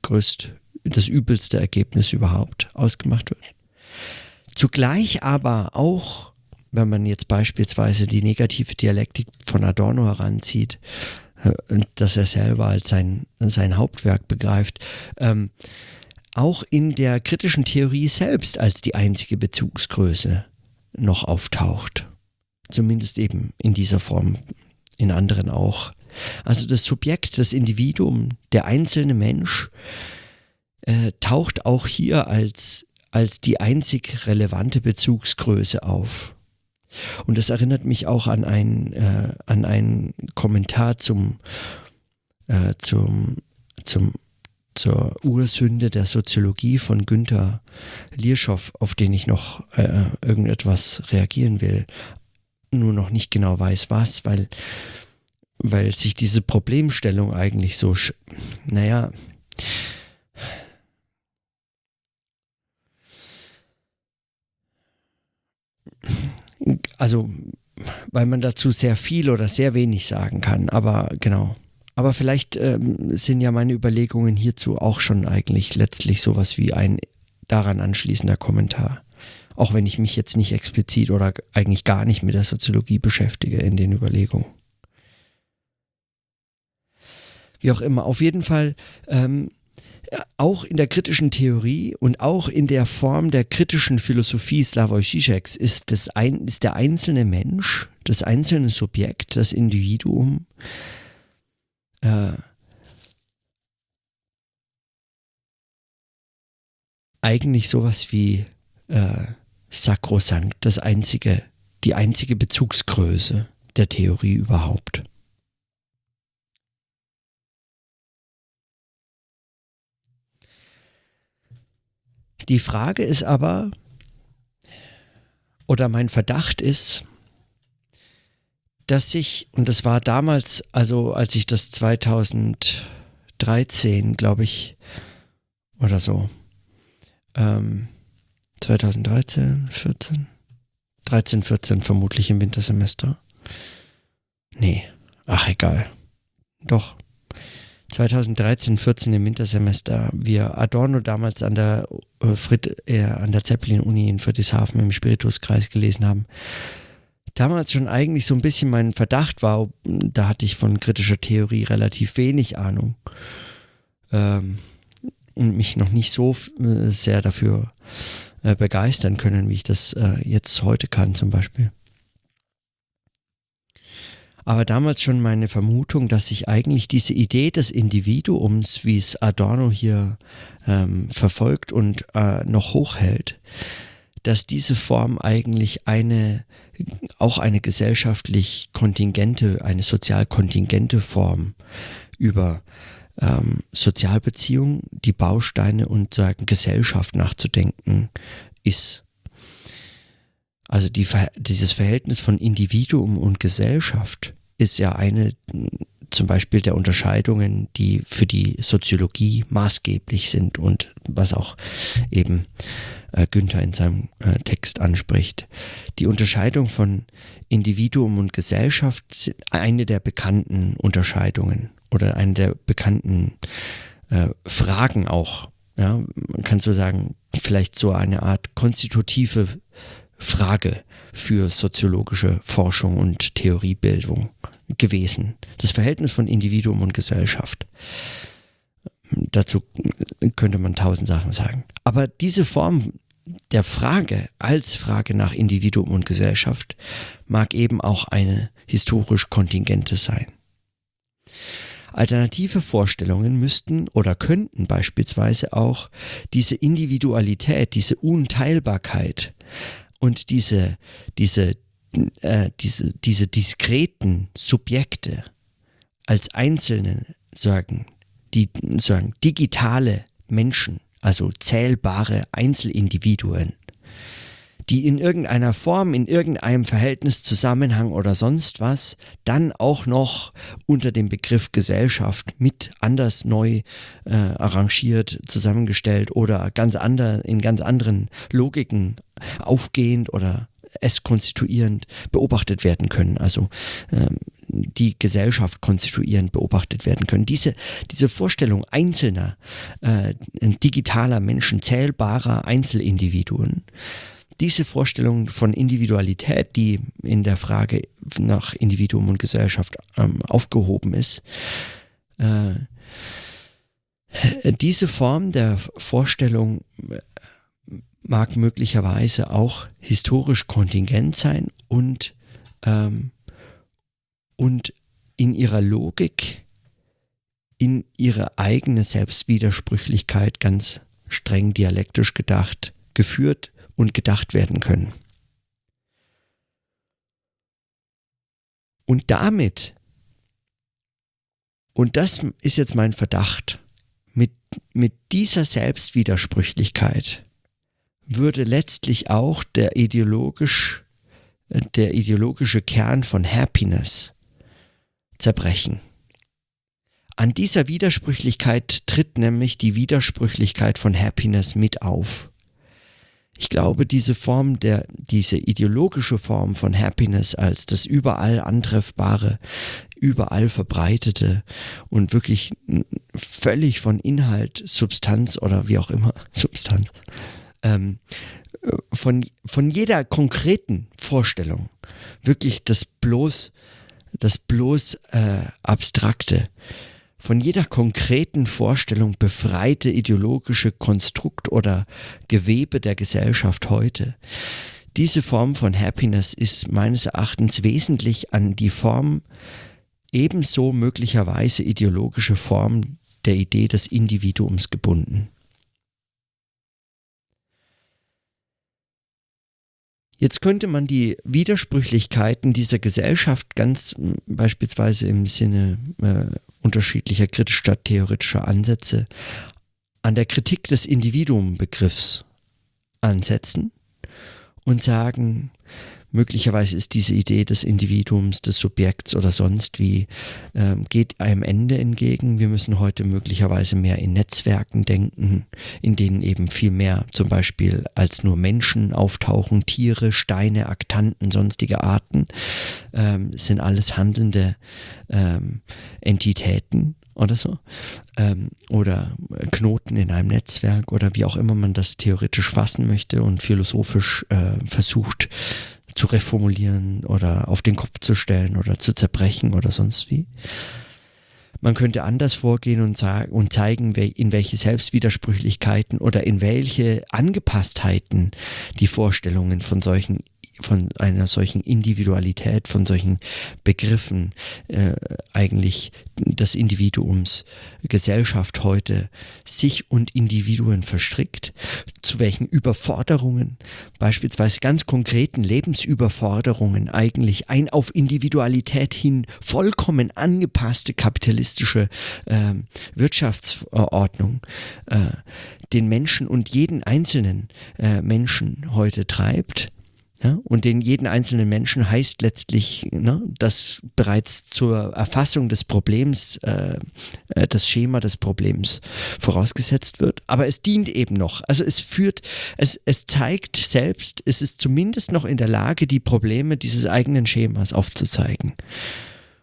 größt, das übelste Ergebnis überhaupt ausgemacht wird. Zugleich aber auch, wenn man jetzt beispielsweise die negative Dialektik von Adorno heranzieht, äh, dass er selber als sein, sein Hauptwerk begreift, ähm, auch in der kritischen Theorie selbst als die einzige Bezugsgröße noch auftaucht. Zumindest eben in dieser Form, in anderen auch. Also das Subjekt, das Individuum, der einzelne Mensch äh, taucht auch hier als, als die einzig relevante Bezugsgröße auf. Und das erinnert mich auch an, ein, äh, an einen Kommentar zum, äh, zum, zum zur Ursünde der Soziologie von Günther Lierschow, auf den ich noch äh, irgendetwas reagieren will, nur noch nicht genau weiß was, weil, weil sich diese Problemstellung eigentlich so, naja, also weil man dazu sehr viel oder sehr wenig sagen kann, aber genau. Aber vielleicht ähm, sind ja meine Überlegungen hierzu auch schon eigentlich letztlich sowas wie ein daran anschließender Kommentar. Auch wenn ich mich jetzt nicht explizit oder eigentlich gar nicht mit der Soziologie beschäftige in den Überlegungen. Wie auch immer, auf jeden Fall ähm, auch in der kritischen Theorie und auch in der Form der kritischen Philosophie Slavoj Žižeks ist, das ein, ist der einzelne Mensch, das einzelne Subjekt, das Individuum äh, eigentlich sowas wie äh, sakrosankt, das einzige, die einzige Bezugsgröße der Theorie überhaupt. Die Frage ist aber, oder mein Verdacht ist, dass ich, und das war damals, also als ich das 2013, glaube ich, oder so, ähm, 2013, 14, 13, 14 vermutlich im Wintersemester. Nee, ach egal. Doch. 2013, 14 im Wintersemester, wir Adorno damals an der äh, äh, an der Zeppelin-Uni in Friedrichshafen im Spirituskreis gelesen haben, damals schon eigentlich so ein bisschen mein Verdacht war, da hatte ich von kritischer Theorie relativ wenig Ahnung ähm, und mich noch nicht so äh, sehr dafür äh, begeistern können, wie ich das äh, jetzt heute kann zum Beispiel. Aber damals schon meine Vermutung, dass sich eigentlich diese Idee des Individuums, wie es Adorno hier ähm, verfolgt und äh, noch hochhält, dass diese Form eigentlich eine auch eine gesellschaftlich kontingente, eine sozial kontingente Form über ähm, Sozialbeziehungen, die Bausteine und sagen Gesellschaft nachzudenken ist. Also die, dieses Verhältnis von Individuum und Gesellschaft ist ja eine zum Beispiel der Unterscheidungen, die für die Soziologie maßgeblich sind und was auch eben äh, Günther in seinem äh, Text anspricht. Die Unterscheidung von Individuum und Gesellschaft sind eine der bekannten Unterscheidungen oder eine der bekannten äh, Fragen auch. Ja, man kann so sagen, vielleicht so eine Art konstitutive Frage für soziologische Forschung und Theoriebildung gewesen. Das Verhältnis von Individuum und Gesellschaft. Dazu könnte man tausend Sachen sagen. Aber diese Form der Frage als Frage nach Individuum und Gesellschaft mag eben auch eine historisch kontingente sein. Alternative Vorstellungen müssten oder könnten beispielsweise auch diese Individualität, diese Unteilbarkeit und diese, diese, äh, diese, diese diskreten Subjekte als einzelne sagen, die sagen, digitale Menschen, also zählbare Einzelindividuen, die in irgendeiner Form, in irgendeinem Verhältnis, Zusammenhang oder sonst was, dann auch noch unter dem Begriff Gesellschaft mit anders neu äh, arrangiert, zusammengestellt oder ganz ander, in ganz anderen Logiken aufgehend oder es konstituierend beobachtet werden können, also ähm, die Gesellschaft konstituierend beobachtet werden können. Diese, diese Vorstellung einzelner, äh, digitaler Menschen, zählbarer Einzelindividuen, diese Vorstellung von Individualität, die in der Frage nach Individuum und Gesellschaft ähm, aufgehoben ist, äh, diese Form der Vorstellung mag möglicherweise auch historisch kontingent sein und, ähm, und in ihrer Logik, in ihre eigene Selbstwidersprüchlichkeit ganz streng dialektisch gedacht, geführt und gedacht werden können. Und damit, und das ist jetzt mein Verdacht, mit, mit dieser Selbstwidersprüchlichkeit würde letztlich auch der ideologisch, äh, der ideologische Kern von Happiness zerbrechen. An dieser Widersprüchlichkeit tritt nämlich die Widersprüchlichkeit von Happiness mit auf. Ich glaube, diese Form der, diese ideologische Form von Happiness als das überall antreffbare, überall verbreitete und wirklich völlig von Inhalt, Substanz oder wie auch immer, (laughs) Substanz, ähm, von, von jeder konkreten Vorstellung wirklich das bloß, das bloß äh, Abstrakte, von jeder konkreten Vorstellung befreite ideologische Konstrukt oder Gewebe der Gesellschaft heute. Diese Form von Happiness ist meines Erachtens wesentlich an die Form, ebenso möglicherweise ideologische Form der Idee des Individuums gebunden. Jetzt könnte man die Widersprüchlichkeiten dieser Gesellschaft ganz beispielsweise im Sinne äh, unterschiedlicher kritisch-theoretischer Ansätze an der Kritik des Individuumbegriffs ansetzen und sagen, möglicherweise ist diese Idee des Individuums, des Subjekts oder sonst wie, äh, geht einem Ende entgegen. Wir müssen heute möglicherweise mehr in Netzwerken denken, in denen eben viel mehr zum Beispiel als nur Menschen auftauchen, Tiere, Steine, Aktanten, sonstige Arten, ähm, sind alles handelnde ähm, Entitäten oder so. Ähm, oder Knoten in einem Netzwerk oder wie auch immer man das theoretisch fassen möchte und philosophisch äh, versucht zu reformulieren oder auf den Kopf zu stellen oder zu zerbrechen oder sonst wie. Man könnte anders vorgehen und, sagen, und zeigen, in welche Selbstwidersprüchlichkeiten oder in welche Angepasstheiten die Vorstellungen von solchen von einer solchen Individualität, von solchen Begriffen äh, eigentlich des Individuums Gesellschaft heute sich und Individuen verstrickt, zu welchen Überforderungen, beispielsweise ganz konkreten Lebensüberforderungen eigentlich ein auf Individualität hin vollkommen angepasste kapitalistische äh, Wirtschaftsordnung äh, den Menschen und jeden einzelnen äh, Menschen heute treibt. Ja, und den jeden einzelnen Menschen heißt letztlich, ne, dass bereits zur Erfassung des Problems äh, äh, das Schema des Problems vorausgesetzt wird. Aber es dient eben noch. Also es führt, es, es zeigt selbst, es ist zumindest noch in der Lage, die Probleme dieses eigenen Schemas aufzuzeigen.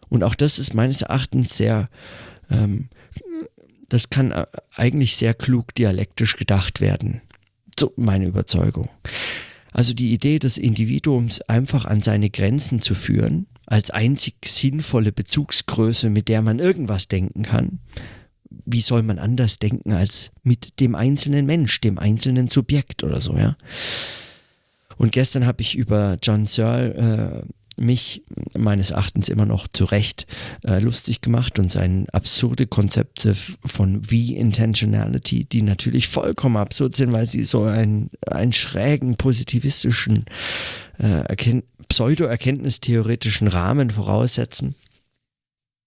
Und auch das ist meines Erachtens sehr ähm, das kann äh, eigentlich sehr klug dialektisch gedacht werden. So meine Überzeugung. Also die Idee des Individuums einfach an seine Grenzen zu führen, als einzig sinnvolle Bezugsgröße, mit der man irgendwas denken kann. Wie soll man anders denken als mit dem einzelnen Mensch, dem einzelnen Subjekt oder so, ja? Und gestern habe ich über John Searle äh, mich meines Erachtens immer noch zu Recht äh, lustig gemacht und seine absurde Konzepte von V-Intentionality, die natürlich vollkommen absurd sind, weil sie so einen, einen schrägen, positivistischen, äh, pseudo-erkenntnistheoretischen Rahmen voraussetzen.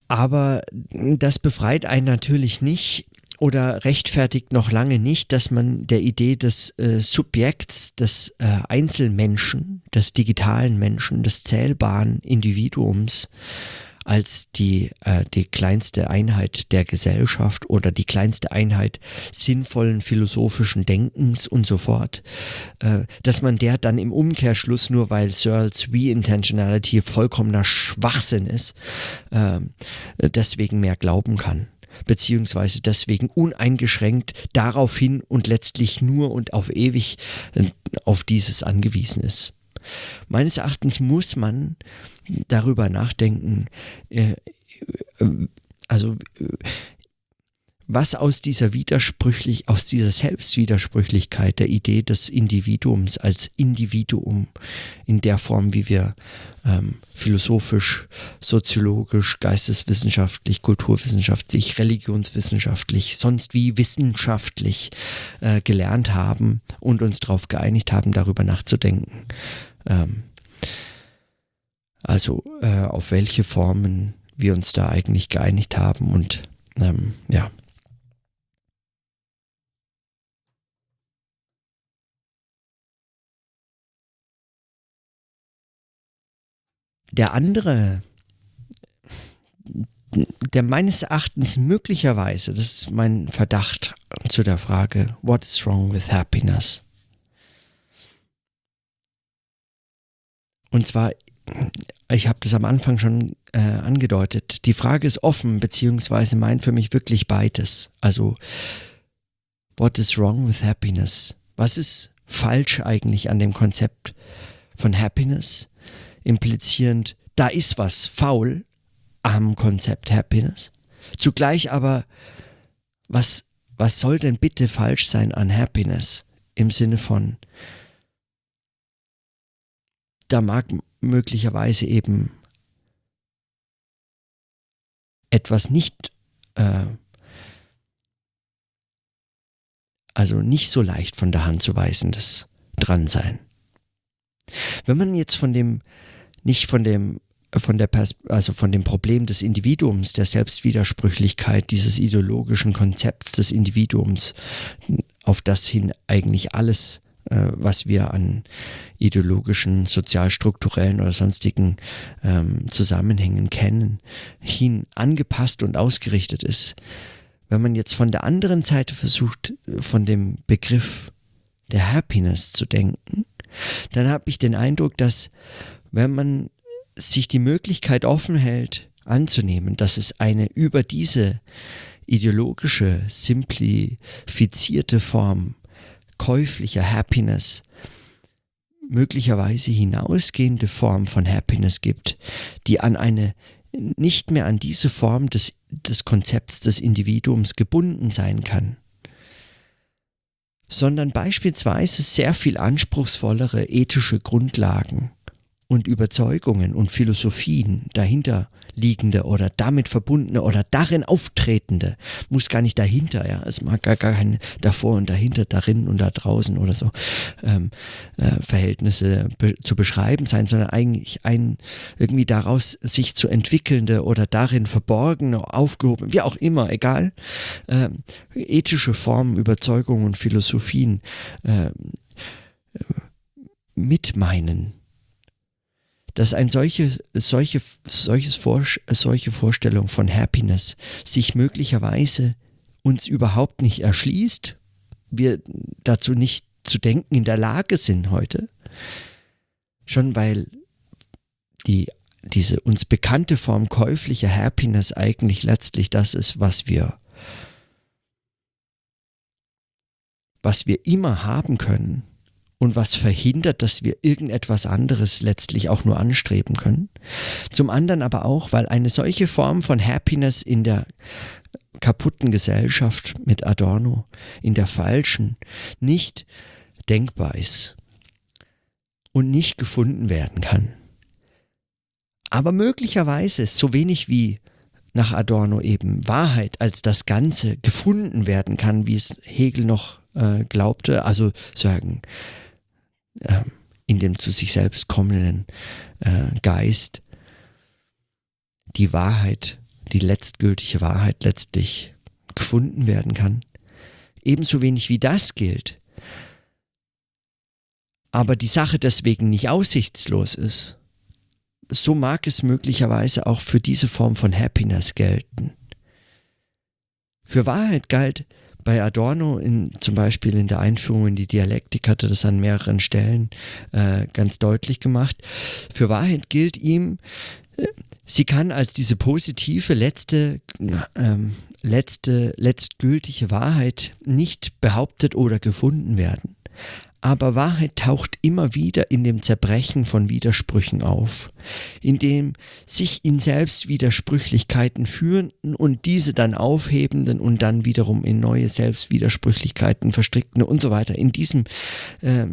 Aber das befreit einen natürlich nicht oder rechtfertigt noch lange nicht, dass man der Idee des äh, Subjekts, des äh, Einzelmenschen, des digitalen Menschen, des zählbaren Individuums als die, äh, die kleinste Einheit der Gesellschaft oder die kleinste Einheit sinnvollen philosophischen Denkens und so fort, äh, dass man der dann im Umkehrschluss, nur weil Searles We-Intentionality vollkommener Schwachsinn ist, äh, deswegen mehr glauben kann beziehungsweise deswegen uneingeschränkt daraufhin und letztlich nur und auf ewig äh, auf dieses angewiesen ist. Meines Erachtens muss man darüber nachdenken, äh, äh, also was aus dieser widersprüchlich, aus dieser Selbstwidersprüchlichkeit der Idee des Individuums als Individuum in der Form, wie wir ähm, philosophisch, soziologisch, geisteswissenschaftlich, kulturwissenschaftlich, religionswissenschaftlich, sonst wie wissenschaftlich äh, gelernt haben und uns darauf geeinigt haben, darüber nachzudenken. Ähm, also äh, auf welche Formen wir uns da eigentlich geeinigt haben und ähm, ja. Der andere, der meines Erachtens möglicherweise, das ist mein Verdacht zu der Frage, what is wrong with happiness? Und zwar, ich habe das am Anfang schon äh, angedeutet, die Frage ist offen, beziehungsweise meint für mich wirklich beides. Also, what is wrong with happiness? Was ist falsch eigentlich an dem Konzept von Happiness? Implizierend, da ist was faul am Konzept Happiness. Zugleich aber, was, was soll denn bitte falsch sein an Happiness im Sinne von, da mag möglicherweise eben etwas nicht, äh, also nicht so leicht von der Hand zu weisendes dran sein. Wenn man jetzt von dem nicht von dem von der Pers also von dem Problem des Individuums, der Selbstwidersprüchlichkeit dieses ideologischen Konzepts des Individuums, auf das hin eigentlich alles, äh, was wir an ideologischen, sozialstrukturellen oder sonstigen ähm, Zusammenhängen kennen, hin angepasst und ausgerichtet ist. Wenn man jetzt von der anderen Seite versucht, von dem Begriff der Happiness zu denken, dann habe ich den Eindruck, dass wenn man sich die Möglichkeit offen hält, anzunehmen, dass es eine über diese ideologische, simplifizierte Form käuflicher Happiness möglicherweise hinausgehende Form von Happiness gibt, die an eine nicht mehr an diese Form des, des Konzepts des Individuums gebunden sein kann, sondern beispielsweise sehr viel anspruchsvollere ethische Grundlagen und Überzeugungen und Philosophien dahinter liegende oder damit verbundene oder darin auftretende, muss gar nicht dahinter, ja, es mag gar, gar kein davor und dahinter, darin und da draußen oder so ähm, äh, Verhältnisse be zu beschreiben sein, sondern eigentlich ein irgendwie daraus sich zu entwickelnde oder darin verborgene, aufgehoben, wie auch immer, egal, äh, ethische Formen, Überzeugungen und Philosophien äh, mit meinen dass ein solche, solche, solches Vor, solche Vorstellung von Happiness sich möglicherweise uns überhaupt nicht erschließt, wir dazu nicht zu denken in der Lage sind heute, schon weil die, diese uns bekannte Form käuflicher Happiness eigentlich letztlich das ist, was wir, was wir immer haben können, und was verhindert, dass wir irgendetwas anderes letztlich auch nur anstreben können. Zum anderen aber auch, weil eine solche Form von Happiness in der kaputten Gesellschaft mit Adorno, in der falschen, nicht denkbar ist und nicht gefunden werden kann. Aber möglicherweise so wenig wie nach Adorno eben Wahrheit als das Ganze gefunden werden kann, wie es Hegel noch äh, glaubte, also sagen, äh, in dem zu sich selbst kommenden äh, Geist die Wahrheit, die letztgültige Wahrheit letztlich gefunden werden kann. Ebenso wenig wie das gilt, aber die Sache deswegen nicht aussichtslos ist, so mag es möglicherweise auch für diese Form von Happiness gelten. Für Wahrheit galt, bei Adorno, in, zum Beispiel in der Einführung in die Dialektik, hatte das an mehreren Stellen äh, ganz deutlich gemacht. Für Wahrheit gilt ihm, äh, sie kann als diese positive, letzte, ähm, letzte, letztgültige Wahrheit nicht behauptet oder gefunden werden. Aber Wahrheit taucht immer wieder in dem Zerbrechen von Widersprüchen auf, in dem sich in Selbstwidersprüchlichkeiten führenden und diese dann aufhebenden und dann wiederum in neue Selbstwidersprüchlichkeiten verstrickten und so weiter. In diesem äh,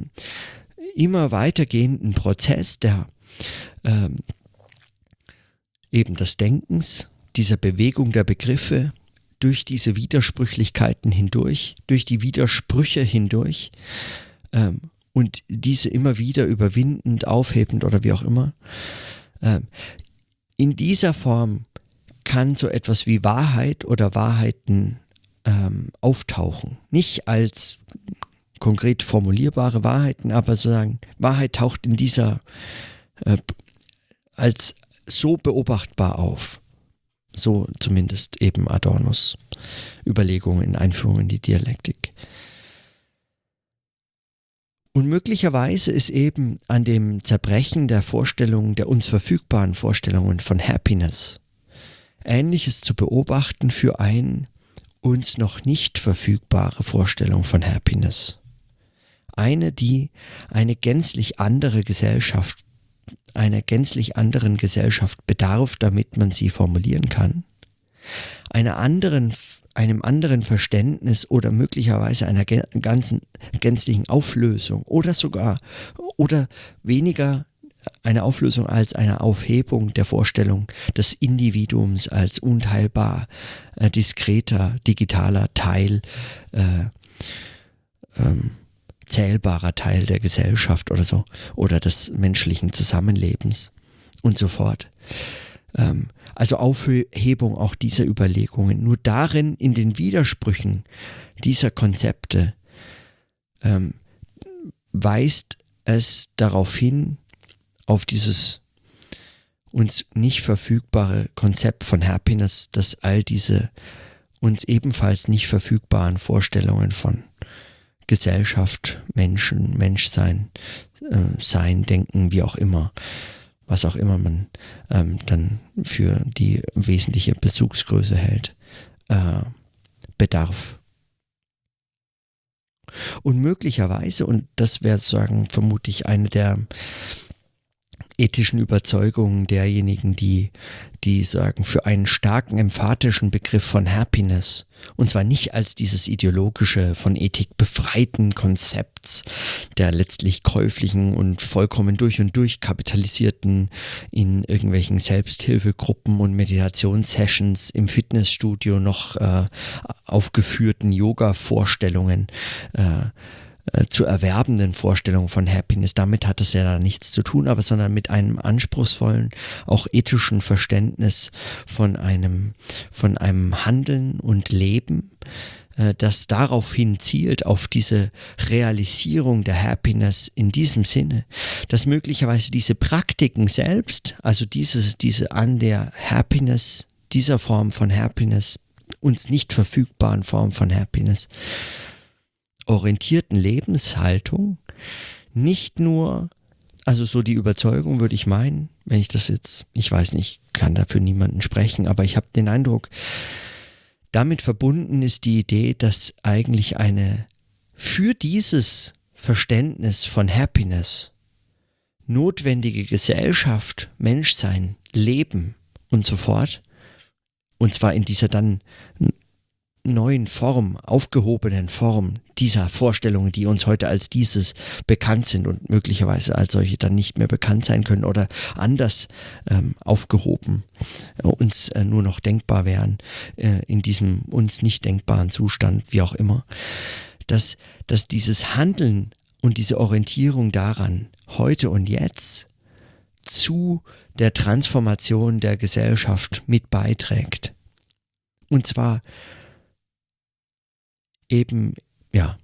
immer weitergehenden Prozess der äh, eben des Denkens, dieser Bewegung der Begriffe, durch diese Widersprüchlichkeiten hindurch, durch die Widersprüche hindurch, ähm, und diese immer wieder überwindend, aufhebend oder wie auch immer. Ähm, in dieser Form kann so etwas wie Wahrheit oder Wahrheiten ähm, auftauchen. Nicht als konkret formulierbare Wahrheiten, aber sozusagen Wahrheit taucht in dieser äh, als so beobachtbar auf. So zumindest eben Adornos Überlegungen in Einführung in die Dialektik. Und möglicherweise ist eben an dem Zerbrechen der Vorstellungen, der uns verfügbaren Vorstellungen von Happiness, Ähnliches zu beobachten für ein uns noch nicht verfügbare Vorstellung von Happiness. Eine, die eine gänzlich andere Gesellschaft, einer gänzlich anderen Gesellschaft bedarf, damit man sie formulieren kann. Einer anderen einem anderen Verständnis oder möglicherweise einer ganzen gänzlichen Auflösung oder sogar oder weniger eine Auflösung als eine Aufhebung der Vorstellung des Individuums als unteilbar, äh, diskreter, digitaler Teil, äh, ähm, zählbarer Teil der Gesellschaft oder so, oder des menschlichen Zusammenlebens und so fort. Ähm, also Aufhebung auch dieser Überlegungen. Nur darin, in den Widersprüchen dieser Konzepte, ähm, weist es darauf hin, auf dieses uns nicht verfügbare Konzept von Happiness, dass all diese uns ebenfalls nicht verfügbaren Vorstellungen von Gesellschaft, Menschen, Menschsein, äh, Sein, Denken, wie auch immer, was auch immer man ähm, dann für die wesentliche Bezugsgröße hält, äh, bedarf. Und möglicherweise, und das wäre sagen, vermutlich eine der ethischen Überzeugungen derjenigen, die, die sagen, für einen starken emphatischen Begriff von Happiness, und zwar nicht als dieses ideologische, von Ethik befreiten Konzepts der letztlich käuflichen und vollkommen durch und durch kapitalisierten in irgendwelchen Selbsthilfegruppen und Meditationssessions im Fitnessstudio noch äh, aufgeführten Yoga-Vorstellungen äh, äh, zu erwerbenden Vorstellungen von Happiness. Damit hat es ja da nichts zu tun, aber sondern mit einem anspruchsvollen, auch ethischen Verständnis von einem, von einem Handeln und Leben, äh, das daraufhin zielt, auf diese Realisierung der Happiness in diesem Sinne, dass möglicherweise diese Praktiken selbst, also dieses, diese an der Happiness, dieser Form von Happiness, uns nicht verfügbaren Form von Happiness, orientierten Lebenshaltung nicht nur, also so die Überzeugung würde ich meinen, wenn ich das jetzt, ich weiß nicht, kann dafür niemanden sprechen, aber ich habe den Eindruck, damit verbunden ist die Idee, dass eigentlich eine für dieses Verständnis von Happiness notwendige Gesellschaft, Menschsein, Leben und so fort, und zwar in dieser dann neuen Form, aufgehobenen Form dieser Vorstellungen, die uns heute als dieses bekannt sind und möglicherweise als solche dann nicht mehr bekannt sein können oder anders ähm, aufgehoben äh, uns äh, nur noch denkbar wären äh, in diesem uns nicht denkbaren Zustand, wie auch immer, dass, dass dieses Handeln und diese Orientierung daran heute und jetzt zu der Transformation der Gesellschaft mit beiträgt. Und zwar eben, ja,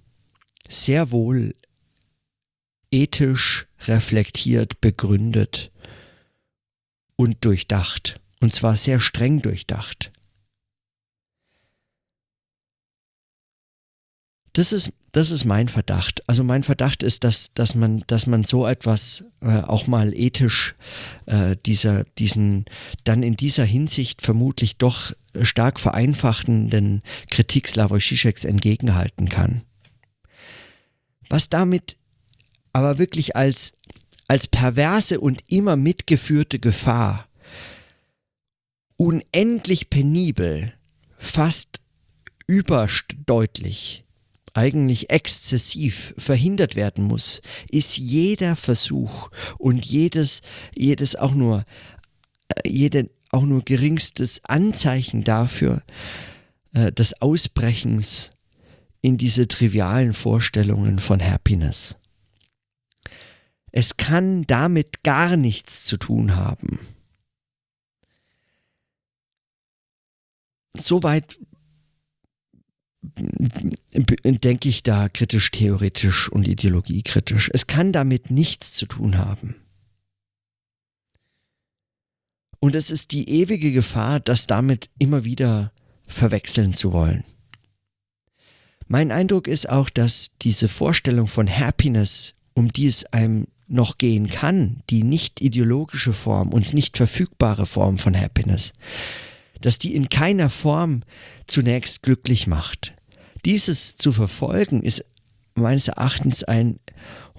sehr wohl ethisch reflektiert, begründet und durchdacht. Und zwar sehr streng durchdacht. Das ist, das ist mein Verdacht. Also mein Verdacht ist, dass, dass, man, dass man so etwas äh, auch mal ethisch äh, dieser, diesen dann in dieser Hinsicht vermutlich doch stark vereinfachtenden Kritik Slavoj Žižeks entgegenhalten kann. Was damit aber wirklich als, als perverse und immer mitgeführte Gefahr unendlich penibel, fast überdeutlich eigentlich exzessiv verhindert werden muss, ist jeder Versuch und jedes, jedes auch nur, äh, jede, auch nur geringstes Anzeichen dafür, äh, des Ausbrechens in diese trivialen Vorstellungen von Happiness. Es kann damit gar nichts zu tun haben. Soweit denke ich da kritisch, theoretisch und ideologiekritisch. Es kann damit nichts zu tun haben. Und es ist die ewige Gefahr, das damit immer wieder verwechseln zu wollen. Mein Eindruck ist auch, dass diese Vorstellung von Happiness, um die es einem noch gehen kann, die nicht ideologische Form, uns nicht verfügbare Form von Happiness, dass die in keiner Form zunächst glücklich macht. Dieses zu verfolgen ist meines Erachtens ein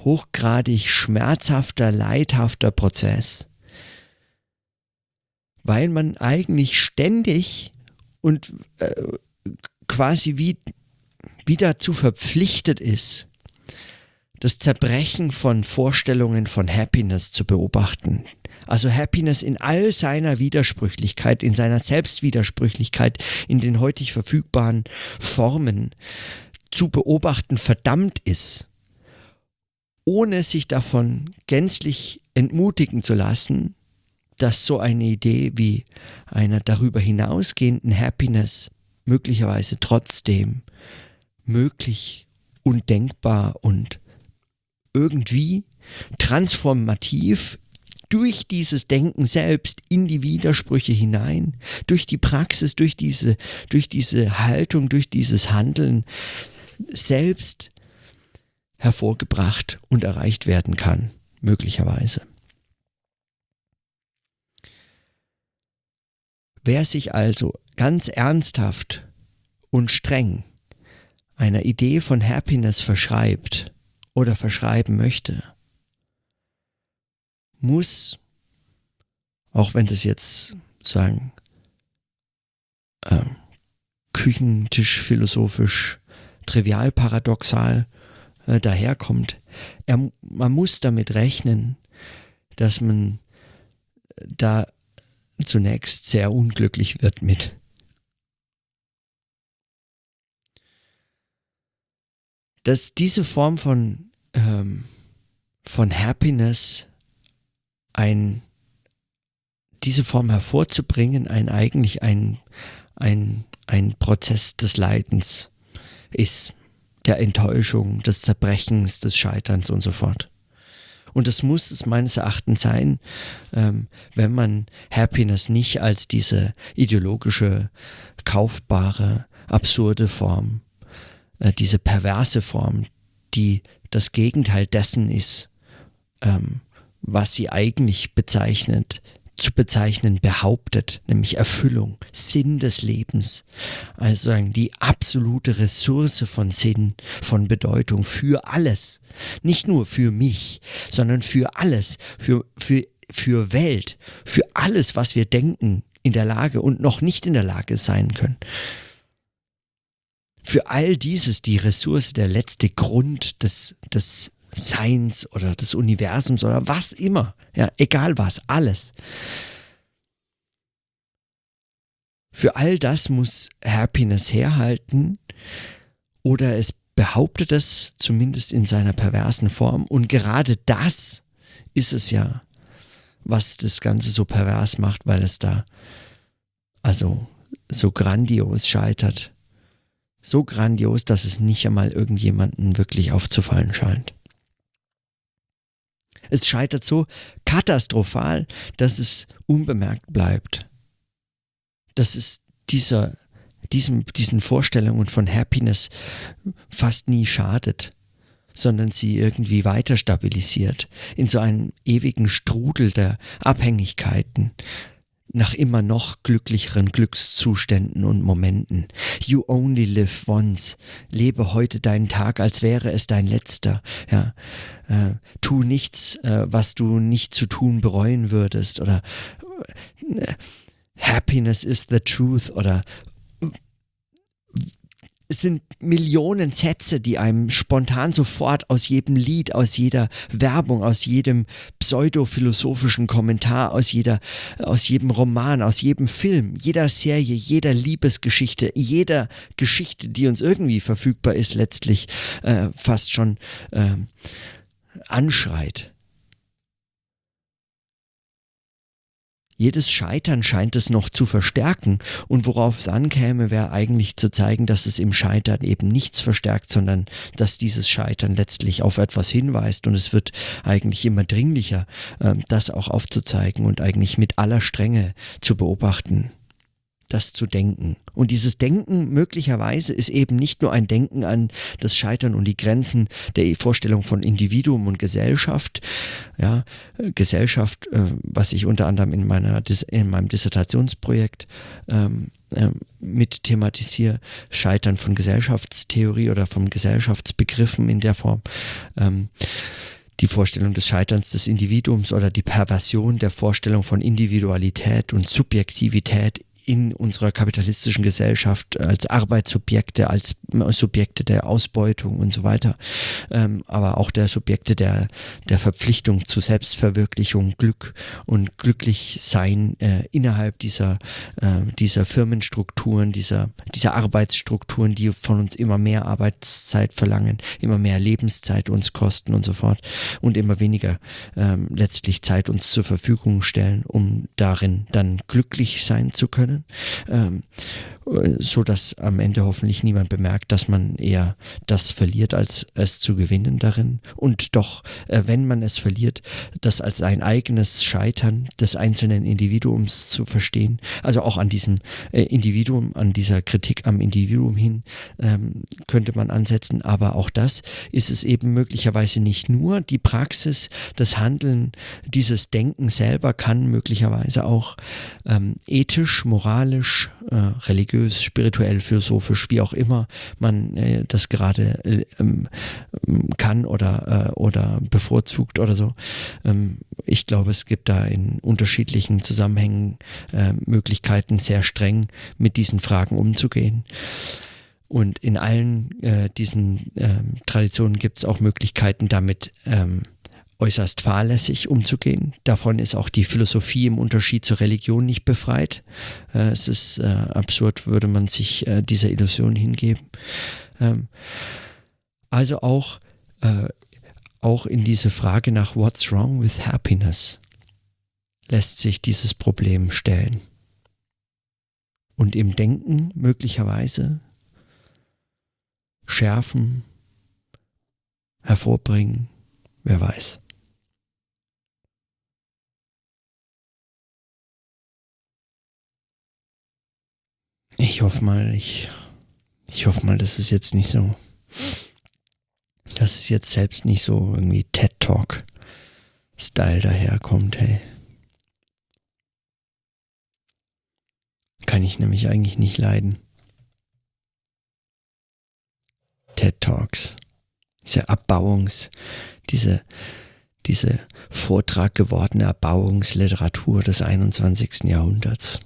hochgradig schmerzhafter, leidhafter Prozess, weil man eigentlich ständig und äh, quasi wie, wie dazu verpflichtet ist, das Zerbrechen von Vorstellungen von Happiness zu beobachten, also Happiness in all seiner Widersprüchlichkeit, in seiner Selbstwidersprüchlichkeit, in den heutig verfügbaren Formen zu beobachten verdammt ist, ohne sich davon gänzlich entmutigen zu lassen, dass so eine Idee wie einer darüber hinausgehenden Happiness möglicherweise trotzdem möglich und denkbar und irgendwie transformativ durch dieses Denken selbst in die Widersprüche hinein, durch die Praxis, durch diese, durch diese Haltung, durch dieses Handeln selbst hervorgebracht und erreicht werden kann, möglicherweise. Wer sich also ganz ernsthaft und streng einer Idee von Happiness verschreibt oder verschreiben möchte, muss auch wenn das jetzt sagen äh, Küchentisch philosophisch trivial paradoxal äh, daherkommt. Er, man muss damit rechnen, dass man da zunächst sehr unglücklich wird mit. Dass diese Form von, ähm, von Happiness ein, diese Form hervorzubringen, ein eigentlich ein, ein, ein Prozess des Leidens ist, der Enttäuschung, des Zerbrechens, des Scheiterns und so fort. Und das muss es meines Erachtens sein, ähm, wenn man Happiness nicht als diese ideologische, kaufbare, absurde Form, äh, diese perverse Form, die das Gegenteil dessen ist, ähm, was sie eigentlich bezeichnet, zu bezeichnen behauptet, nämlich Erfüllung, Sinn des Lebens. Also die absolute Ressource von Sinn, von Bedeutung für alles. Nicht nur für mich, sondern für alles, für, für, für Welt, für alles, was wir denken, in der Lage und noch nicht in der Lage sein können. Für all dieses die Ressource, der letzte Grund des, des Seins oder des Universums oder was immer. Ja, egal was, alles. Für all das muss Happiness herhalten oder es behauptet es zumindest in seiner perversen Form und gerade das ist es ja, was das Ganze so pervers macht, weil es da also so grandios scheitert. So grandios, dass es nicht einmal irgendjemanden wirklich aufzufallen scheint. Es scheitert so katastrophal, dass es unbemerkt bleibt. Dass es dieser, diesem, diesen Vorstellungen von Happiness fast nie schadet, sondern sie irgendwie weiter stabilisiert in so einem ewigen Strudel der Abhängigkeiten, nach immer noch glücklicheren Glückszuständen und Momenten. You only live once. Lebe heute deinen Tag, als wäre es dein letzter. Ja, äh, tu nichts, äh, was du nicht zu tun bereuen würdest oder äh, Happiness is the truth oder es sind Millionen Sätze, die einem spontan sofort aus jedem Lied, aus jeder Werbung, aus jedem pseudophilosophischen Kommentar, aus jeder, aus jedem Roman, aus jedem Film, jeder Serie, jeder Liebesgeschichte, jeder Geschichte, die uns irgendwie verfügbar ist, letztlich äh, fast schon äh, anschreit. Jedes Scheitern scheint es noch zu verstärken. Und worauf es ankäme, wäre eigentlich zu zeigen, dass es im Scheitern eben nichts verstärkt, sondern dass dieses Scheitern letztlich auf etwas hinweist. Und es wird eigentlich immer dringlicher, ähm, das auch aufzuzeigen und eigentlich mit aller Strenge zu beobachten das zu denken. Und dieses Denken möglicherweise ist eben nicht nur ein Denken an das Scheitern und die Grenzen der Vorstellung von Individuum und Gesellschaft. Ja, Gesellschaft, äh, was ich unter anderem in, meiner, in meinem Dissertationsprojekt ähm, äh, mit thematisiere, Scheitern von Gesellschaftstheorie oder von Gesellschaftsbegriffen in der Form. Ähm, die Vorstellung des Scheiterns des Individuums oder die Perversion der Vorstellung von Individualität und Subjektivität in unserer kapitalistischen Gesellschaft als Arbeitssubjekte, als Subjekte der Ausbeutung und so weiter, ähm, aber auch der Subjekte der, der Verpflichtung zu Selbstverwirklichung, Glück und Glücklichsein äh, innerhalb dieser, äh, dieser Firmenstrukturen, dieser, dieser Arbeitsstrukturen, die von uns immer mehr Arbeitszeit verlangen, immer mehr Lebenszeit uns kosten und so fort und immer weniger ähm, letztlich Zeit uns zur Verfügung stellen, um darin dann glücklich sein zu können können, ähm, so dass am Ende hoffentlich niemand bemerkt, dass man eher das verliert, als es zu gewinnen darin. Und doch, äh, wenn man es verliert, das als ein eigenes Scheitern des einzelnen Individuums zu verstehen, also auch an diesem äh, Individuum, an dieser Kritik am Individuum hin, ähm, könnte man ansetzen. Aber auch das ist es eben möglicherweise nicht nur. Die Praxis, das Handeln, dieses Denken selber kann möglicherweise auch ähm, ethisch, moralisch, äh, religiös religiös, spirituell, philosophisch, wie auch immer man äh, das gerade äh, ähm, kann oder, äh, oder bevorzugt oder so. Ähm, ich glaube, es gibt da in unterschiedlichen Zusammenhängen äh, Möglichkeiten, sehr streng mit diesen Fragen umzugehen. Und in allen äh, diesen ähm, Traditionen gibt es auch Möglichkeiten, damit ähm, äußerst fahrlässig umzugehen. Davon ist auch die Philosophie im Unterschied zur Religion nicht befreit. Äh, es ist äh, absurd, würde man sich äh, dieser Illusion hingeben. Ähm, also auch, äh, auch in diese Frage nach What's wrong with happiness lässt sich dieses Problem stellen. Und im Denken möglicherweise schärfen, hervorbringen, wer weiß. Ich hoffe mal, ich, ich hoffe mal, dass es jetzt nicht so, dass es jetzt selbst nicht so irgendwie TED Talk Style daherkommt, hey. Kann ich nämlich eigentlich nicht leiden. TED Talks. Diese Abbauungs, diese, diese Vortrag gewordene Erbauungsliteratur des 21. Jahrhunderts.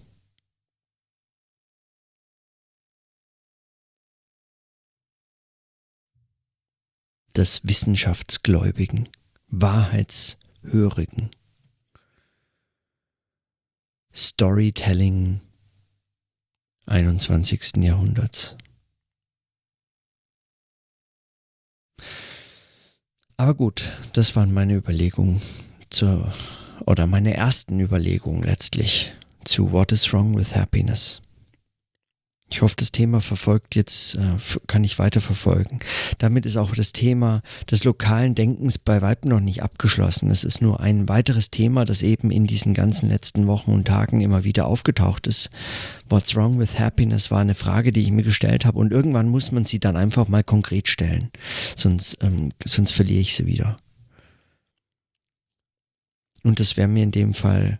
Des Wissenschaftsgläubigen, Wahrheitshörigen. Storytelling 21. Jahrhunderts. Aber gut, das waren meine Überlegungen zur, oder meine ersten Überlegungen letztlich zu What is Wrong with Happiness. Ich hoffe, das Thema verfolgt jetzt, äh, kann ich weiter verfolgen. Damit ist auch das Thema des lokalen Denkens bei Weib noch nicht abgeschlossen. Es ist nur ein weiteres Thema, das eben in diesen ganzen letzten Wochen und Tagen immer wieder aufgetaucht ist. What's wrong with happiness war eine Frage, die ich mir gestellt habe und irgendwann muss man sie dann einfach mal konkret stellen. Sonst, ähm, sonst verliere ich sie wieder. Und das wäre mir in dem Fall,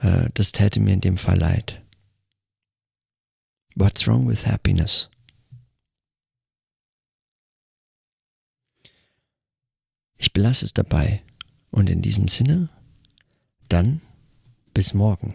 äh, das täte mir in dem Fall leid. What's wrong with happiness? Ich belasse es dabei und in diesem Sinne, dann bis morgen.